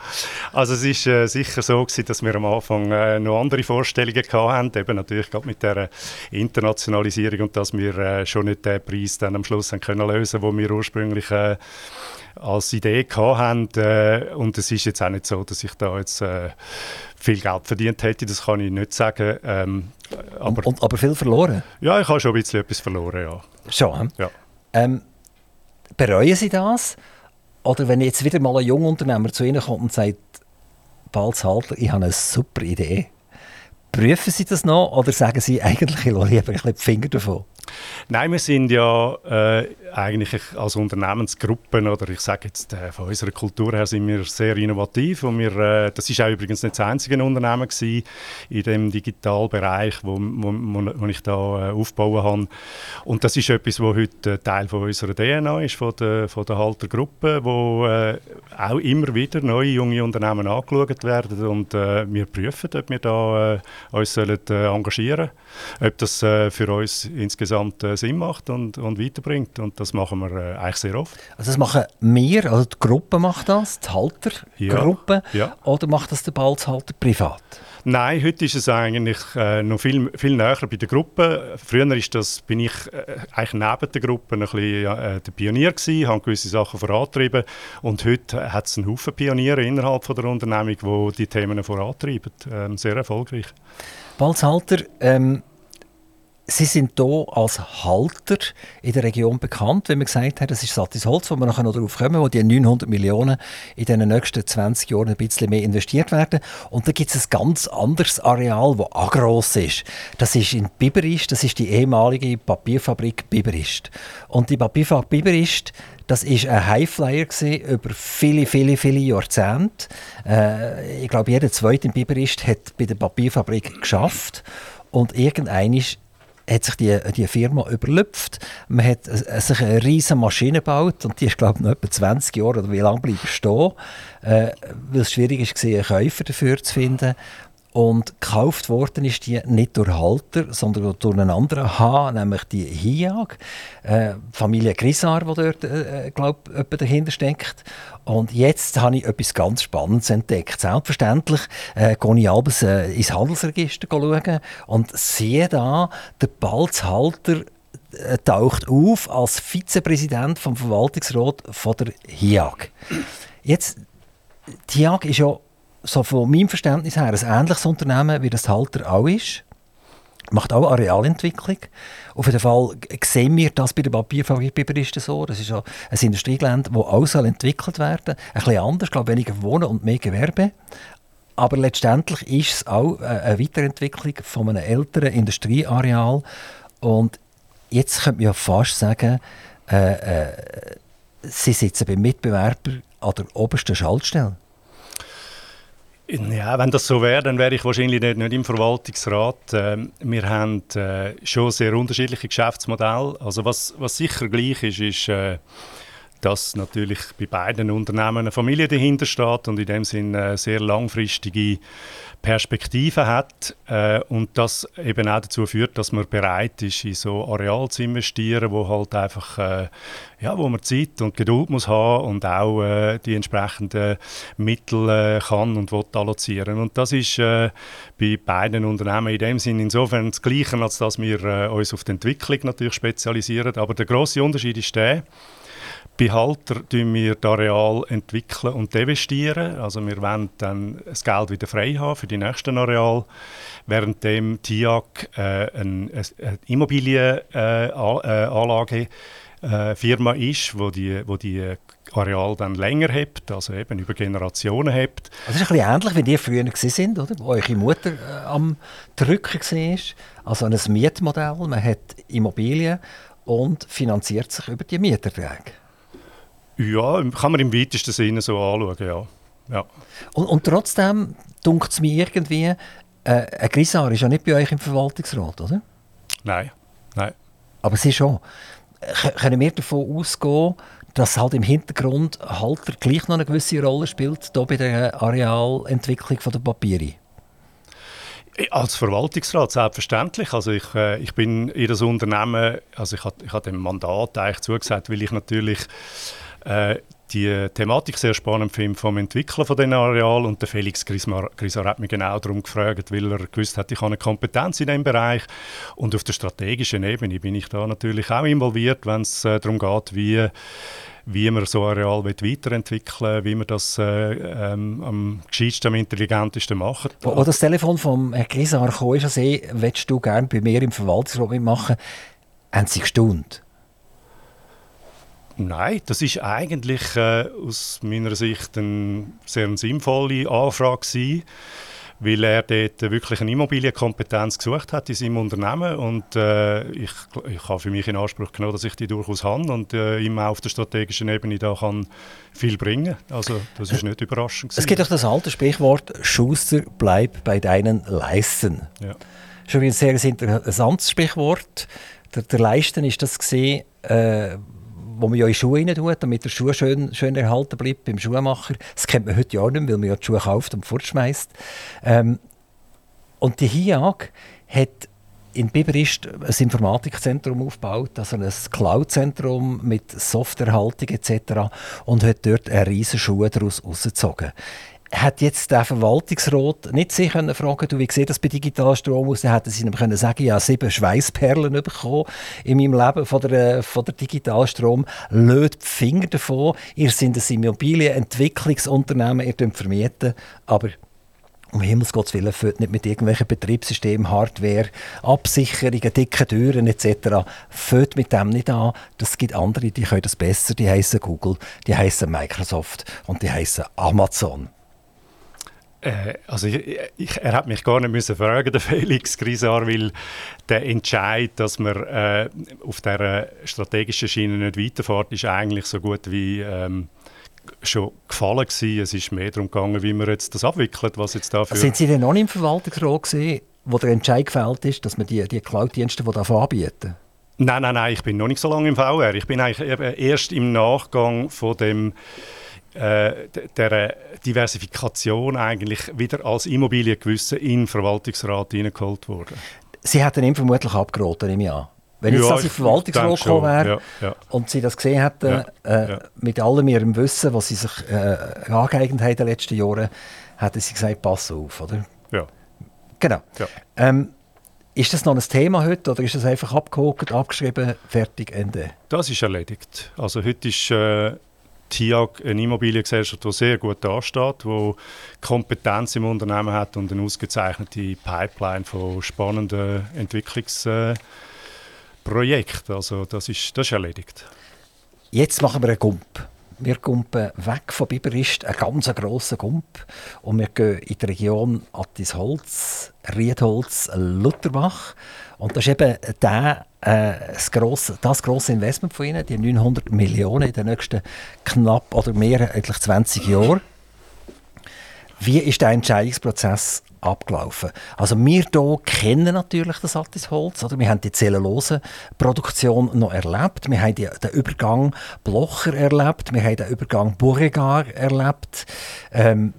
Also es war äh, sicher so, gewesen, dass wir am Anfang äh, noch andere Vorstellungen hatten, eben natürlich gerade mit der Internationalisierung und dass wir äh, schon nicht den Preis dann am Schluss haben können lösen, wo wir ursprünglich äh, als Idee hatten. Äh, und es ist jetzt auch nicht so, dass ich da jetzt äh, viel Geld verdient hätte, das kann ich nicht sagen. Ähm, aber, und, aber viel verloren? Ja, ich habe schon ein bisschen etwas verloren, ja. Schon? Ja. Ähm, bereuen Sie das? Oder wenn jetzt wieder mal ein Jungunternehmer zu Ihnen kommt und sagt, Balzhalter, ich habe eine super Idee. Prüfen Sie das noch oder sagen Sie eigentlich, ich lieber ein bisschen die Finger davon? Nein, wir sind ja äh, eigentlich als Unternehmensgruppen oder ich sage jetzt äh, von unserer Kultur her sind wir sehr innovativ und wir, äh, das ist auch übrigens nicht das einzige Unternehmen gewesen in dem Digitalbereich, wo, wo, wo, ich da äh, aufbauen habe. Und das ist etwas, was heute Teil von unserer DNA ist, von der, von der Halter wo äh, auch immer wieder neue junge Unternehmen angeschaut werden und äh, wir prüfen, ob wir da uns sollen, engagieren sollen, ob das für uns insgesamt äh, Sinn macht und, und weiterbringt. Und das machen wir äh, eigentlich sehr oft. Also das machen wir, also die Gruppe macht das, die Haltergruppe, ja, ja. oder macht das der Balzhalter privat? Nein, heute ist es eigentlich äh, noch viel, viel näher bei der Gruppe. Früher ist das, bin ich äh, eigentlich neben der Gruppe ein bisschen äh, der Pionier gewesen, habe gewisse Sachen vorantrieben und heute hat es einen Haufen Pioniere innerhalb von der Unternehmung, die die Themen vorantreiben. Ähm, sehr erfolgreich. Balzhalter, ähm, Sie sind hier als Halter in der Region bekannt, wenn man gesagt hat, das ist Satis Holz, wo wir nachher noch darauf kommen, wo die 900 Millionen in den nächsten 20 Jahren ein bisschen mehr investiert werden. Und da gibt es ein ganz anderes Areal, das auch gross ist. Das ist in Biberist, das ist die ehemalige Papierfabrik Biberist. Und die Papierfabrik Biberist, das ist ein Highflyer über viele, viele, viele Jahrzehnte. Äh, ich glaube, jeder zweite in Biberist hat bei der Papierfabrik geschafft. Und irgendein ist hat sich die, die Firma überlüpft. Man hat sich eine riesige Maschine gebaut und die ist, glaube ich, noch etwa 20 Jahre oder wie lange bleiben stehen, äh, weil es schwierig war, einen Käufer dafür zu finden. Und gekauft worden ist die nicht durch Halter, sondern durch einen anderen H, nämlich die HIAG, äh, Familie Grisar, die dort, äh, glaube dahinter steckt. Und jetzt habe ich etwas ganz Spannendes entdeckt. Selbstverständlich äh, gehe ich abends äh, ins Handelsregister schauen und sehe da, der Balzhalter äh, taucht auf als Vizepräsident vom Verwaltungsrat von der HIAG. Jetzt, die HIAG ist ja so von meinem Verständnis her ein ähnliches Unternehmen, wie das Halter auch ist. Macht auch Arealentwicklung. Auf jeden Fall sehen wir das bei der Papierfabrik Biberisten so. Das ist ein Industriegelände, das auch entwickelt werden soll. Ein bisschen anders, glaube ich, weniger Wohnen und mehr Gewerbe. aber letztendlich ist es auch eine Weiterentwicklung von einem älteren Industrieareal. Und jetzt könnte man ja fast sagen, äh, äh, Sie sitzen beim Mitbewerber an der obersten Schaltstelle. Ja, wenn das so wäre, dann wäre ich wahrscheinlich nicht, nicht im Verwaltungsrat. Ähm, wir haben äh, schon sehr unterschiedliche Geschäftsmodelle. Also was, was sicher gleich ist, ist, äh, dass natürlich bei beiden Unternehmen eine Familie dahinter steht und in dem Sinne sehr langfristige Perspektive hat äh, und das eben auch dazu führt, dass man bereit ist, in so Areal zu investieren, wo halt einfach, äh, ja, wo man Zeit und Geduld muss haben und auch äh, die entsprechenden Mittel äh, kann und will allozieren. Und das ist äh, bei beiden Unternehmen in dem Sinne insofern das Gleiche, als dass wir äh, uns auf die Entwicklung natürlich spezialisieren. Aber der große Unterschied ist der, bei Halter entwickeln wir das Areal entwickeln und investieren. Also wir wollen dann das Geld wieder frei haben für die nächsten Areal, während dem TIAC äh, eine, eine Immobilienanlage äh, äh, Firma ist, wo die, wo die Areal dann länger hebt, also eben über Generationen hebt. Also das ist ein bisschen ähnlich, wie die früher waren, oder? wo eure Mutter äh, am Drücken war. Also ein Mietmodell, man hat Immobilien und finanziert sich über die Mieterträge. Ja, kann man im weitesten Sinne so anschauen, ja. ja. Und, und trotzdem dunkt es mir irgendwie, äh, ein Grisar ist ja nicht bei euch im Verwaltungsrat, oder? Nein, nein. Aber sie schon. K können wir davon ausgehen, dass halt im Hintergrund Halter gleich noch eine gewisse Rolle spielt, hier bei der Arealentwicklung der Papiere? Als Verwaltungsrat selbstverständlich. Also ich, äh, ich bin in das Unternehmen, also ich habe ich dem Mandat eigentlich zugesagt, weil ich natürlich äh, die Thematik sehr spannend finde vom Entwickeln von den Areal und der Felix Grisar, hat mich genau darum gefragt, weil er gewusst hat, ich habe eine Kompetenz in diesem Bereich und auf der strategischen Ebene bin ich da natürlich auch involviert, wenn es äh, darum geht, wie wie man so ein Areal weiterentwickeln wie man das äh, ähm, am gescheitsten, am intelligentesten macht. Wo, wo das Telefon vom Herrn Grisar kam, ist, also, willst du gerne bei mir im Verwaltungsrat mitmachen, haben sie gestaunt? Nein, das ist eigentlich äh, aus meiner Sicht eine sehr sinnvolle Anfrage gewesen, weil er dort wirklich eine Immobilienkompetenz gesucht hat in seinem Unternehmen und äh, ich, ich habe für mich in Anspruch genommen, dass ich die durchaus habe und äh, ihm auf der strategischen Ebene da kann viel bringen. Also das ist nicht überraschend. Gewesen. Es gibt auch das alte Sprichwort Schuster bleib bei deinen Leisten. Ja. Schon ein sehr interessantes Sprichwort. Der, der Leisten ist das gesehen. Äh, wo man ja in Schuhe rein tut, damit der Schuh schön, schön erhalten bleibt beim Schuhmacher. Das kennt man heute ja nicht mehr, weil man ja die Schuhe kauft und fortschmeißt. Ähm, und die HIAG hat in Biberist ein Informatikzentrum aufgebaut, also ein Cloud-Zentrum mit Softwarehaltung etc. und hat dort eine riesige Schuhe daraus rausgezogen hat jetzt der Verwaltungsrat nicht sich können fragen, du, wie sieht das bei Digitalstrom aus? Dann hätten sie ihm können sagen, ja, sieben Schweißperlen bekommen in meinem Leben von der, von der Digitalstrom. Löt die Finger davon. Ihr seid ein Immobilienentwicklungsunternehmen, ihr vermieten, aber um Himmels Gottes Willen fällt nicht mit irgendwelchen Betriebssystemen, Hardware, Absicherungen, dicke Türen etc. Fällt mit dem nicht an. Das gibt andere, die können das besser. Die heißen Google, die heißen Microsoft und die heißen Amazon. Äh, also ich, ich, er hat mich gar nicht müssen fragen, der Felix Grisar, weil der Entscheid, dass man äh, auf der strategischen Schiene nicht weiterfährt, ist eigentlich so gut wie ähm, schon gefallen gewesen. Es ist mehr darum gegangen, wie man jetzt das abwickelt, was jetzt dafür... Sind Sie denn noch nicht im Verwaltungsrat gewesen, wo der Entscheid gefällt ist, dass man die, die Cloud-Dienste anbieten Nein, nein, nein, ich bin noch nicht so lange im VR. Ich bin eigentlich erst im Nachgang von dem äh, der Diversifikation eigentlich wieder als Immobiliengewisse in den Verwaltungsrat hineingeholt worden. Sie hätten ihm vermutlich abgeraten, nehme ich an. Wenn jetzt ja, das in Verwaltungsrat gekommen wäre ja, ja. und Sie das gesehen hätten, äh, mit allem Ihrem Wissen, was Sie sich äh, angeeignet haben in den letzten Jahren, hätten Sie gesagt, pass auf, oder? Ja. Genau. Ähm, ist das noch ein Thema heute oder ist das einfach abgehakt, abgeschrieben, fertig, Ende? Das ist erledigt. Also heute ist äh, TIAG eine Immobiliengesellschaft, die sehr gut dasteht, die Kompetenz im Unternehmen hat und eine ausgezeichnete Pipeline von spannenden Entwicklungsprojekten. Also das ist, das ist erledigt. Jetzt machen wir einen Gump. Wir kumpen weg von Biberist, ein ganz grosser Gump. Und wir gehen in die Region Attisholz, Riedholz, Lutherbach. Und das ist eben der, äh, das, grosse, das grosse Investment von Ihnen, die 900 Millionen in den nächsten knapp oder mehr, eigentlich 20 Jahren. Wie ist der Entscheidungsprozess abgelaufen? Also wir hier kennen natürlich das Attisholz, oder? Wir haben die Zellulose-Produktion noch erlebt, wir haben den Übergang Blocher erlebt, wir haben den Übergang Beauregard erlebt. Ähm,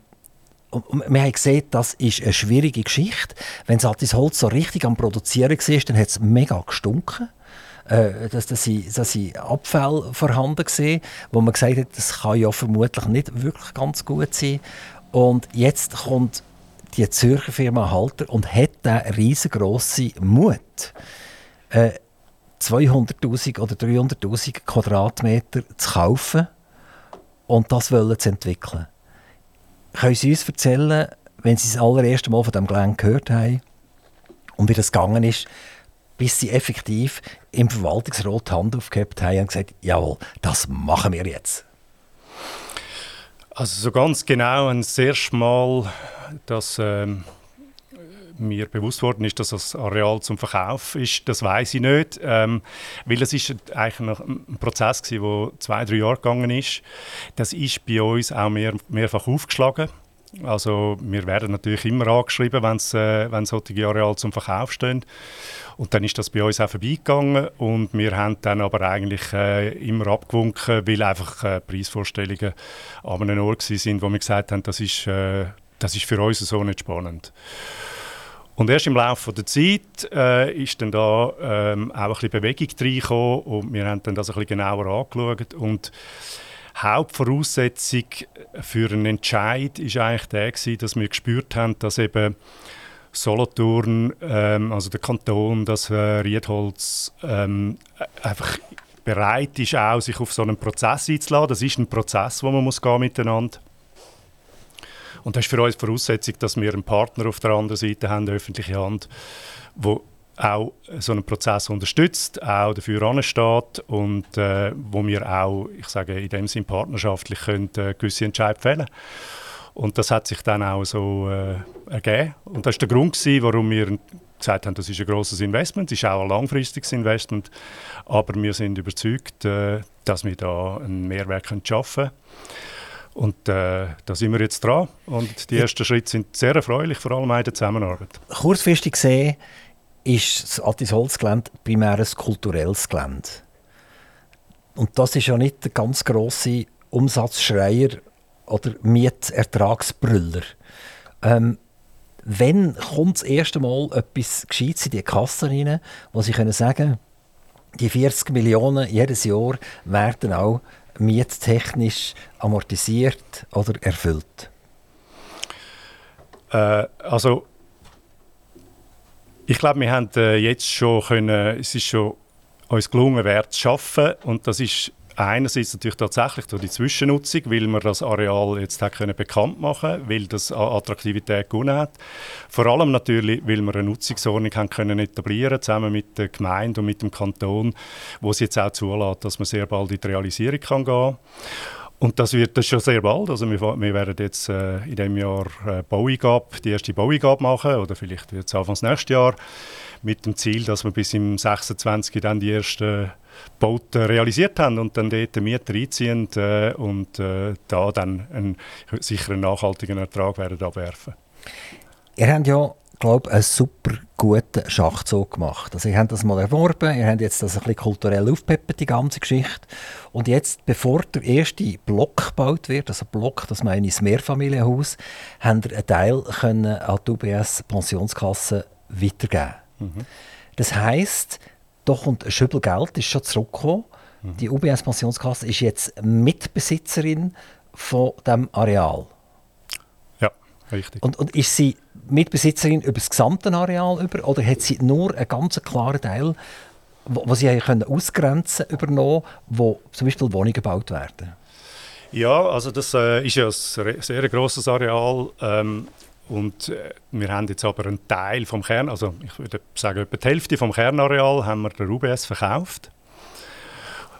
und wir haben gesehen, das ist eine schwierige Geschichte. Wenn das Holz so richtig am Produzieren war, dann hat es mega gestunken. Äh, dass, dass, sie, dass sie Abfälle vorhanden waren, wo man gesagt hat, das kann ja vermutlich nicht wirklich ganz gut sein. Und jetzt kommt die Zürcher Firma Halter und hat den riesengroßen Mut, äh, 200.000 oder 300.000 Quadratmeter zu kaufen und das wollen zu entwickeln. Können Sie uns erzählen, wenn Sie das allererste Mal von diesem Gelände gehört haben und wie das gegangen ist, bis Sie effektiv im Verwaltungsrat die Hand aufgehabt haben und gesagt jawohl, das machen wir jetzt? Also so ganz genau ein sehr schmal, dass ähm, mir bewusst worden ist, dass das Areal zum Verkauf ist, das weiß ich nicht, ähm, weil es ist eigentlich ein Prozess gewesen, der zwei, drei Jahre gegangen ist. Das ist bei uns auch mehr, mehrfach aufgeschlagen. Also wir werden natürlich immer angeschrieben, wenn es äh, solche Areale zum Verkauf stehen. Und dann ist das bei uns auch vorbeigegangen und wir haben dann aber eigentlich äh, immer abgewunken, weil einfach äh, Preisvorstellungen an einem Ort sind, wo wir gesagt haben, das ist, äh, das ist für uns so nicht spannend. Und erst im Laufe der Zeit äh, ist dann da ähm, auch ein bisschen Bewegung reingekommen und wir haben dann das ein bisschen genauer angeschaut und Hauptvoraussetzung für einen Entscheid ist eigentlich der gewesen, dass wir gespürt haben, dass eben Solothurn, ähm, also der Kanton, das äh, Riedholz ähm, einfach bereit ist, auch sich auf so einen Prozess einzulassen. Das ist ein Prozess, wo man muss gehen miteinander. Und das ist für uns die Voraussetzung, dass wir einen Partner auf der anderen Seite haben, eine öffentliche Hand, wo auch so einen Prozess unterstützt, auch dafür ansteht und äh, wo wir auch, ich sage in dem Sinn partnerschaftlich können, äh, gewisse Entscheidungen fällen und das hat sich dann auch so äh, ergeben. Und das war der Grund, gewesen, warum wir gesagt haben, das ist ein grosses Investment, es ist auch ein langfristiges Investment, aber wir sind überzeugt, äh, dass wir da einen Mehrwert schaffen können. Und äh, da sind wir jetzt dran. Und die ersten Schritte sind sehr erfreulich, vor allem in der Zusammenarbeit. Kurzfristig gesehen ist das Attis Holzgelände primär ein kulturelles Gelände. Und das ist ja nicht der ganz grosse Umsatzschreier oder Mietertragsbrüller. Ähm, wenn kommt das erste Mal etwas Gescheites in die Kasse rein, wo sie können sagen die 40 Millionen jedes Jahr werden auch miettechnisch amortisiert oder erfüllt? Äh, also ich glaube, wir haben äh, jetzt schon können, es ist schon uns gelungen, Wert zu schaffen und das ist einerseits natürlich tatsächlich durch die Zwischennutzung, weil wir das Areal jetzt hat können bekannt machen weil das Attraktivität gewonnen hat. Vor allem natürlich, weil wir eine Nutzungsordnung haben können etablieren zusammen mit der Gemeinde und mit dem Kanton, wo es jetzt auch zulässt, dass man sehr bald in die Realisierung kann gehen und das wird das schon sehr bald. Also wir, wir werden jetzt äh, in diesem Jahr äh, Baueingabe, die erste Baueingabe machen oder vielleicht wird es Anfang nächstes Jahr mit dem Ziel, dass wir bis im 26 dann die ersten Bauten realisiert haben und dann dort Mieter einziehen äh, und äh, da dann einen sicheren nachhaltigen Ertrag werden abwerfen. Ihr habt ja, glaube einen super guten Schachzug gemacht. Also ihr habt das mal erworben, ihr habt jetzt das ein bisschen kulturell aufpeppt, die ganze Geschichte. Und jetzt, bevor der erste Block gebaut wird, also Block, das meine ich das Mehrfamilienhaus, habt ihr einen Teil können an die UBS Pensionskasse weitergeben. Mhm. Das heisst, doch und ein Schübel Geld ist schon zurückgekommen. Mhm. Die UBS Pensionskasse ist jetzt Mitbesitzerin von dem Areal. Ja, richtig. Und, und ist sie Mitbesitzerin über das gesamte Areal über, oder hat sie nur einen ganz klaren Teil, wo, wo sie können ausgrenzen übernommen, wo zum Beispiel Wohnungen gebaut werden? Ja, also das äh, ist ja ein sehr grosses Areal. Ähm, und äh, wir haben jetzt aber einen Teil vom Kern, also ich würde sagen etwa die Hälfte vom Kernareal haben wir der UBS verkauft.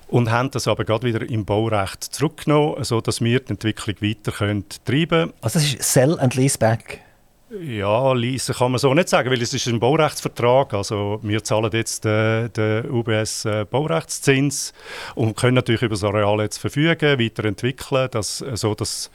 und haben das aber gerade wieder im Baurecht zurückgenommen, sodass wir die Entwicklung weiter treiben können. Also das ist Sell and Leaseback? Ja, leisen kann man so nicht sagen, weil es ist ein Baurechtsvertrag. Also wir zahlen jetzt den, den UBS äh, Baurechtszins und können natürlich über das Areal jetzt verfügen, weiterentwickeln, dass, äh, so dass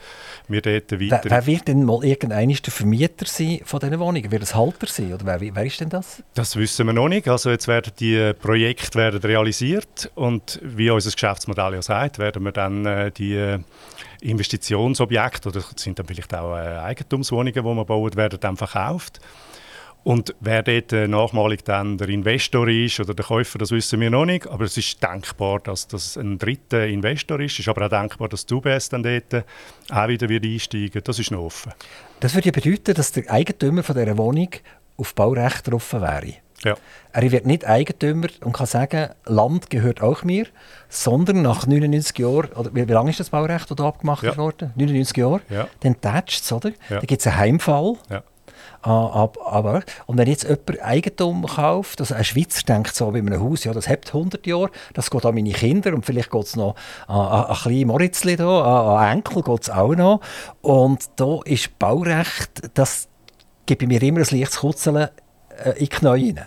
wir dort weiter... Wer, wer wird denn mal irgendeiner der Vermieter sein von diesen Wohnungen? Wird es Halter sein oder wer, wer ist denn das? Das wissen wir noch nicht. Also jetzt werden die Projekte werden realisiert und wie unser Geschäftsmodell ja sagt, werden wir dann äh, die Investitionsobjekte, oder sind dann vielleicht auch äh, Eigentumswohnungen, die man baut, werden dann verkauft. Und wer dort äh, nachmalig dann der Investor ist oder der Käufer, das wissen wir noch nicht. Aber es ist denkbar, dass das ein dritter Investor ist. Es ist aber auch denkbar, dass die UBS dann dort auch wieder wird einsteigen Das ist noch offen. Das würde ja bedeuten, dass der Eigentümer von dieser Wohnung auf Baurecht offen wäre. Ja. Er wird nicht Eigentümer und kann sagen, Land gehört auch mir, sondern nach 99 Jahren, oder wie, wie lange ist das Baurecht, das abgemacht ja. worden? 99 Jahre? Ja. Dann tätscht es, oder? Ja. Dann gibt es einen Heimfall. Ja. Ah, aber, und wenn jetzt jemand Eigentum kauft, also ein Schweizer denkt so in einem Haus, ja, das hat 100 Jahre, das geht an meine Kinder und vielleicht geht es noch an, an, an kleine Moritzli da, an, an Enkel geht es auch noch. Und da ist Baurecht, das gibt mir immer ein leichtes Kutzeln äh, in Knie rein.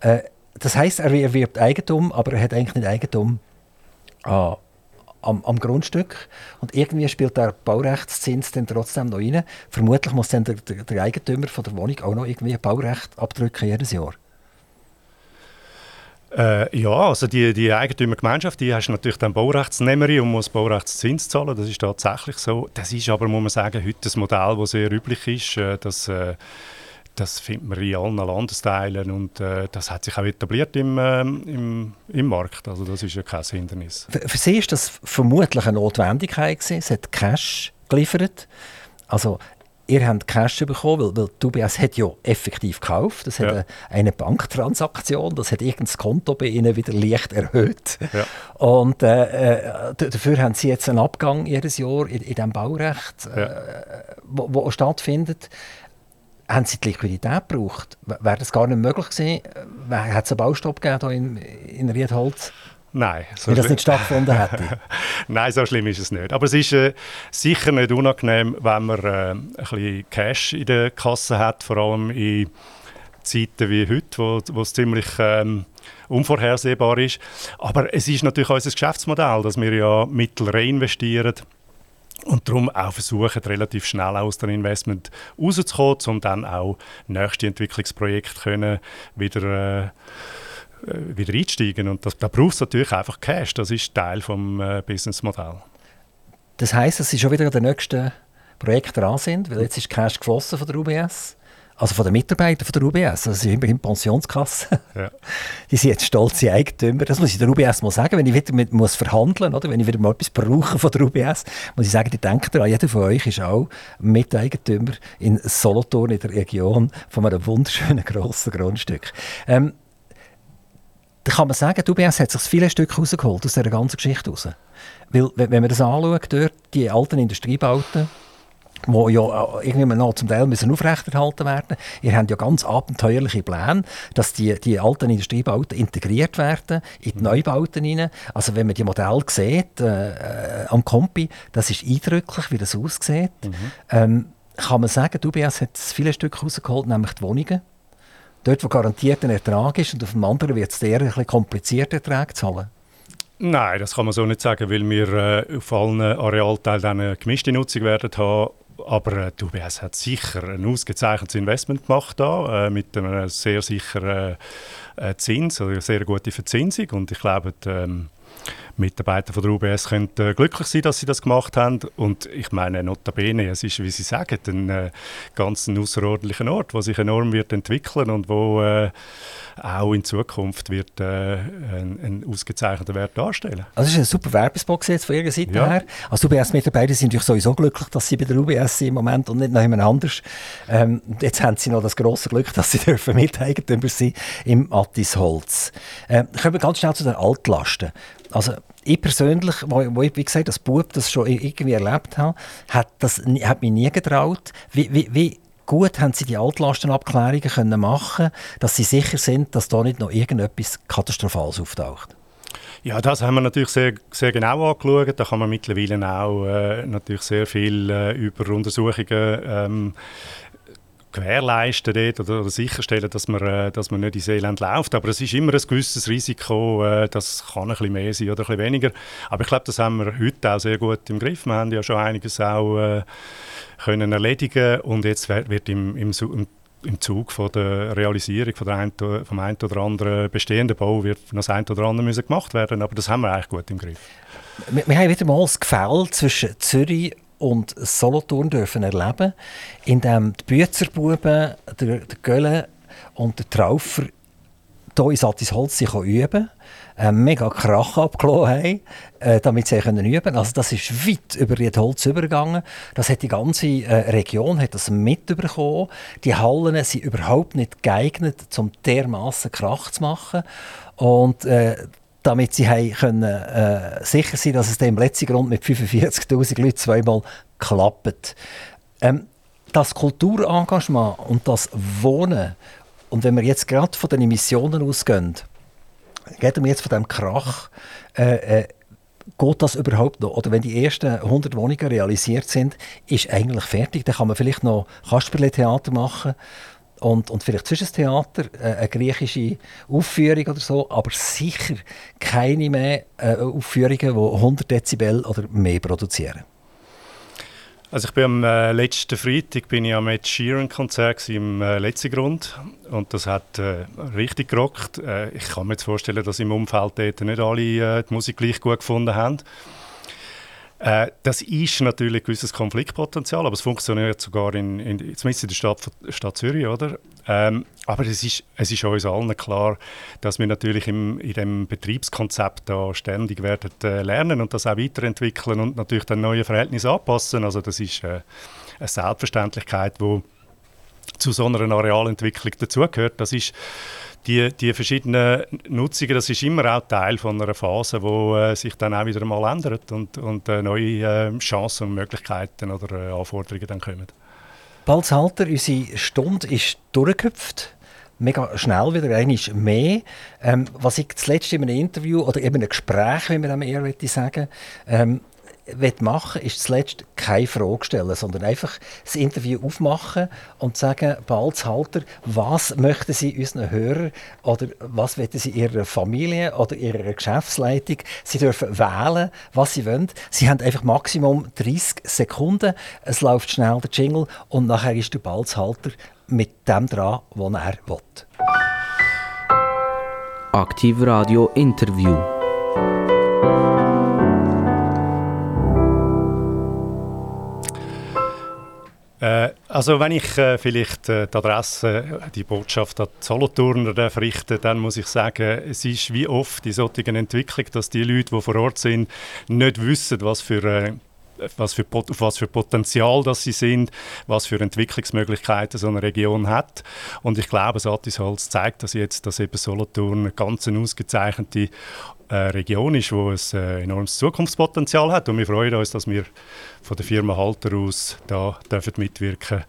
Äh, das heisst, er erwirbt Eigentum, aber er hat eigentlich nicht Eigentum an, am, am, Grundstück. Und irgendwie spielt der Baurechtszins dann trotzdem noch rein. Vermutlich muss dann der, der, der Eigentümer von der Wohnung auch noch irgendwie ein Baurecht abdrücken jedes Jahr. Äh, ja, also die, die Eigentümergemeinschaft, die hast natürlich dann Baurechtsnehmerin und muss Baurechtszins zahlen. Das ist tatsächlich so. Das ist aber, muss man sagen, heute ein Modell, das sehr üblich ist, äh, dass äh, das findet man in allen Landesteilen und äh, das hat sich auch etabliert im, äh, im, im Markt. Also das ist ja kein Hindernis. Für, für Sie ist das vermutlich eine Notwendigkeit gewesen. Es hat Cash geliefert. Also ihr habt Cash bekommen, weil, weil die UBS hat ja effektiv gekauft. Das hat ja. eine, eine, Banktransaktion, das hat irgendein Konto bei ihnen wieder leicht erhöht. Ja. Und äh, äh dafür haben sie jetzt einen Abgang jedes Jahr in, in diesem Baurecht, ja. äh, wo, wo stattfindet haben sie die Liquidität gebraucht? Wäre das gar nicht möglich gewesen? Hat es einen Baustopp gegeben in, in Riedholz? Nein. So Wie das nicht stattgefunden hätte? Nein, so schlimm ist es nicht. Aber es ist äh, sicher nicht unangenehm, wenn man äh, ein bisschen Cash in der Kasse hat, vor allem in Zeiten wie heute, wo, wo es ziemlich ähm, unvorhersehbar ist. Aber es ist natürlich unser Geschäftsmodell, dass wir ja Mittel reinvestieren und darum auch versuchen, relativ schnell aus dem Investment rauszukommen, um dann auch nächste Entwicklungsprojekte können wieder, äh, wieder einsteigen. Und das, da braucht es natürlich einfach Cash. Das ist Teil des äh, Businessmodell. Das heisst, dass Sie schon wieder an den nächsten Projekten dran sind, weil jetzt ist Cash geflossen von der UBS also von den Mitarbeitern von der UBS, also sind immerhin Pensionskasse, ja. die sind jetzt stolze Eigentümer. Das muss ich der UBS mal sagen, wenn ich wieder mit muss verhandeln oder wenn ich wieder mal etwas brauche von der UBS, muss ich sagen, die denkt daran, jeder von euch ist auch Miteigentümer in Solothurn in der Region von einem wunderschönen grossen Grundstück. Ähm, da kann man sagen, die UBS hat sich viele Stück rausgeholt aus dieser ganzen Geschichte raus. Weil, wenn man das anschaut, dort, die alten Industriebauten, die ja irgendwie noch zum Teil müssen aufrechterhalten werden. Ihr habt ja ganz abenteuerliche Pläne, dass die, die alten Industriebauten integriert werden in die mhm. Neubauten hinein. Also wenn man die Modelle sieht äh, am Kompi, das ist eindrücklich, wie das aussieht. Mhm. Ähm, kann man sagen, UBS hat viele Stücke rausgeholt, nämlich die Wohnungen. Dort, wo garantiert ein Ertrag ist und auf dem anderen wird es eher ein bisschen komplizierte Erträge zahlen. Nein, das kann man so nicht sagen, weil wir äh, auf allen Arealteilen eine gemischte Nutzung werden haben aber äh, die UBS hat sicher ein ausgezeichnetes Investment gemacht da, äh, mit einem sehr sicheren äh, Zins, also eine sehr gute Verzinsung. Und ich glaube, die, ähm, Mitarbeiter von der UBS können äh, glücklich sein, dass sie das gemacht haben. Und ich meine, notabene, es ist, wie Sie sagen, ein äh, ganz außerordentlicher Ort, der sich enorm wird entwickeln und wo äh, auch in Zukunft wird äh, einen, ausgezeichneten Wert darstellen. Also das ist ein super Werbespot jetzt von Ihrer Seite ja. her. Als UBS-Mitarbeiter sind natürlich sowieso glücklich, dass Sie bei der UBS sind im Moment und nicht noch jemand anders. Ähm, jetzt haben Sie noch das große Glück, dass Sie dürfen Miteigentümer sein im Attisholz. Ähm, kommen wir ganz schnell zu den Altlasten. Also ich persönlich, wo, wo ich, wie gesagt, als Bub das schon irgendwie erlebt habe, hat, das, hat mich nie getraut. Wie, wie, wie gut haben Sie die Altlastenabklärungen können machen dass Sie sicher sind, dass da nicht noch irgendetwas Katastrophales auftaucht? Ja, das haben wir natürlich sehr, sehr genau angeschaut. Da kann man mittlerweile auch äh, natürlich sehr viel äh, über Untersuchungen ähm, gewährleisten dort oder, oder, sicherstellen, dass man, äh, dass man nicht ins Elend läuft. Aber es ist immer ein gewisses Risiko, äh, das kann ein bisschen mehr sein oder ein bisschen weniger. Aber ich glaube, das haben wir heute auch sehr gut im Griff. Wir haben ja schon einiges auch äh, können erledigen und jetzt wird im, im, im im Zug von der Realisierung von der ein, vom einen oder anderen bestehenden Bau wird noch das ein oder andere müssen gemacht werden, aber das haben wir eigentlich gut im Griff. Wir, wir haben wieder mal das Gefälle zwischen Zürich und Solothurn dürfen erleben, in dem die Büzerbuben, der, der Gölle und der Traufer hier in Sattisholz sich üben einen äh, mega Krach abgelassen haben, äh, damit sie können üben können. Also das ist weit über die Holz übergegangen. Das hat die ganze äh, Region hat das mitbekommen. Die Hallen sind überhaupt nicht geeignet, um dermaßen Krach zu machen. Und äh, damit sie können, äh, sicher sein dass es dem letzten Grund mit 45'000 Leuten zweimal klappt. Ähm, das Kulturengagement und das Wohnen, und wenn wir jetzt gerade von den Emissionen ausgehen, geht wir jetzt von dem Krach, äh, äh, geht das überhaupt noch? Oder wenn die ersten 100 Wohnungen realisiert sind, ist eigentlich fertig, dann kann man vielleicht noch Kasperle-Theater machen und, und vielleicht Zwischentheater, äh, eine griechische Aufführung oder so, aber sicher keine mehr äh, Aufführungen, die 100 Dezibel oder mehr produzieren. Also ich bin am äh, letzten Freitag bin ich am Ed Sheeran Konzert im äh, letzten Grund und das hat äh, richtig gerockt. Äh, ich kann mir jetzt vorstellen, dass im Umfeld dort nicht alle äh, die Musik gleich gut gefunden haben. Äh, das ist natürlich ein gewisses Konfliktpotenzial, aber es funktioniert sogar in, in, zumindest in der Stadt, Stadt Zürich, oder? Ähm, aber es ist, es ist uns allen klar, dass wir natürlich im, in dem Betriebskonzept da ständig werden äh, lernen und das auch weiterentwickeln und natürlich dann neue Verhältnisse anpassen. Also das ist äh, eine Selbstverständlichkeit, die zu so einer Arealentwicklung dazugehört. Das ist die, die verschiedenen Nutzungen, das ist immer auch Teil von einer Phase, die äh, sich dann auch wieder mal ändert und, und äh, neue äh, Chancen und Möglichkeiten oder äh, Anforderungen dann kommen. Balzhalter, unsere Stunde ist durchgehüpft mega schnell wieder, einmal mehr. Ähm, was ich zuletzt in einem Interview oder eben einem Gespräch, wie man eher sagen ähm, machen ist zuletzt keine Frage stellen, sondern einfach das Interview aufmachen und sagen, Balzhalter, was möchten Sie unseren Hörern oder was möchten Sie Ihrer Familie oder Ihrer Geschäftsleitung? Sie dürfen wählen, was Sie wollen. Sie haben einfach Maximum 30 Sekunden. Es läuft schnell der Jingle und nachher ist der Balzhalter mit dem dran, was er will. Aktiv Radio Interview. Äh, also wenn ich äh, vielleicht äh, die Adresse, die Botschaft an die Solothurner darf richten, dann muss ich sagen, es ist wie oft in solchen Entwicklung, dass die Leute, die vor Ort sind, nicht wissen, was für äh, was für, auf was für Potenzial das sie sind, was für Entwicklungsmöglichkeiten so eine Region hat. Und ich glaube, Satisholz zeigt das jetzt, dass eben Solothurn eine ganz ausgezeichnete äh, Region ist, die ein äh, enormes Zukunftspotenzial hat. Und wir freuen uns, dass wir von der Firma Halter aus da dürfen mitwirken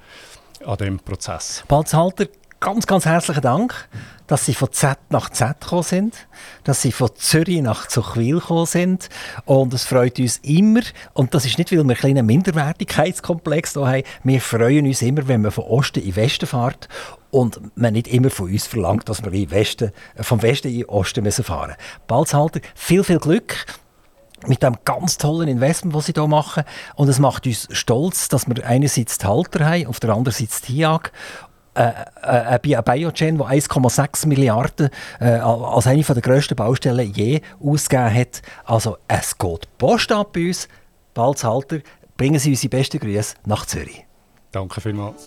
an dem Prozess. Balzhalter, ganz, ganz herzlichen Dank, dass Sie von Z nach Z gekommen sind, dass Sie von Zürich nach Zuchwil gekommen sind. Und es freut uns immer, und das ist nicht, weil wir einen kleinen Minderwertigkeitskomplex hier haben, wir freuen uns immer, wenn man von Osten in Westen fährt und man nicht immer von uns verlangt, dass wir Westen, vom Westen in Osten müssen fahren müssen. Balzhalter, viel, viel Glück mit dem ganz tollen Investment, das sie hier machen. Und es macht uns stolz, dass wir einerseits die Halter haben, auf der anderen Seite die TIAG äh, äh, ein Biogen, der 1,6 Milliarden äh, als eine der grössten Baustellen je ausgegeben hat. Also es geht Post ab bei uns. Balzhalter, bringen Sie unsere besten Grüße nach Zürich. Danke vielmals.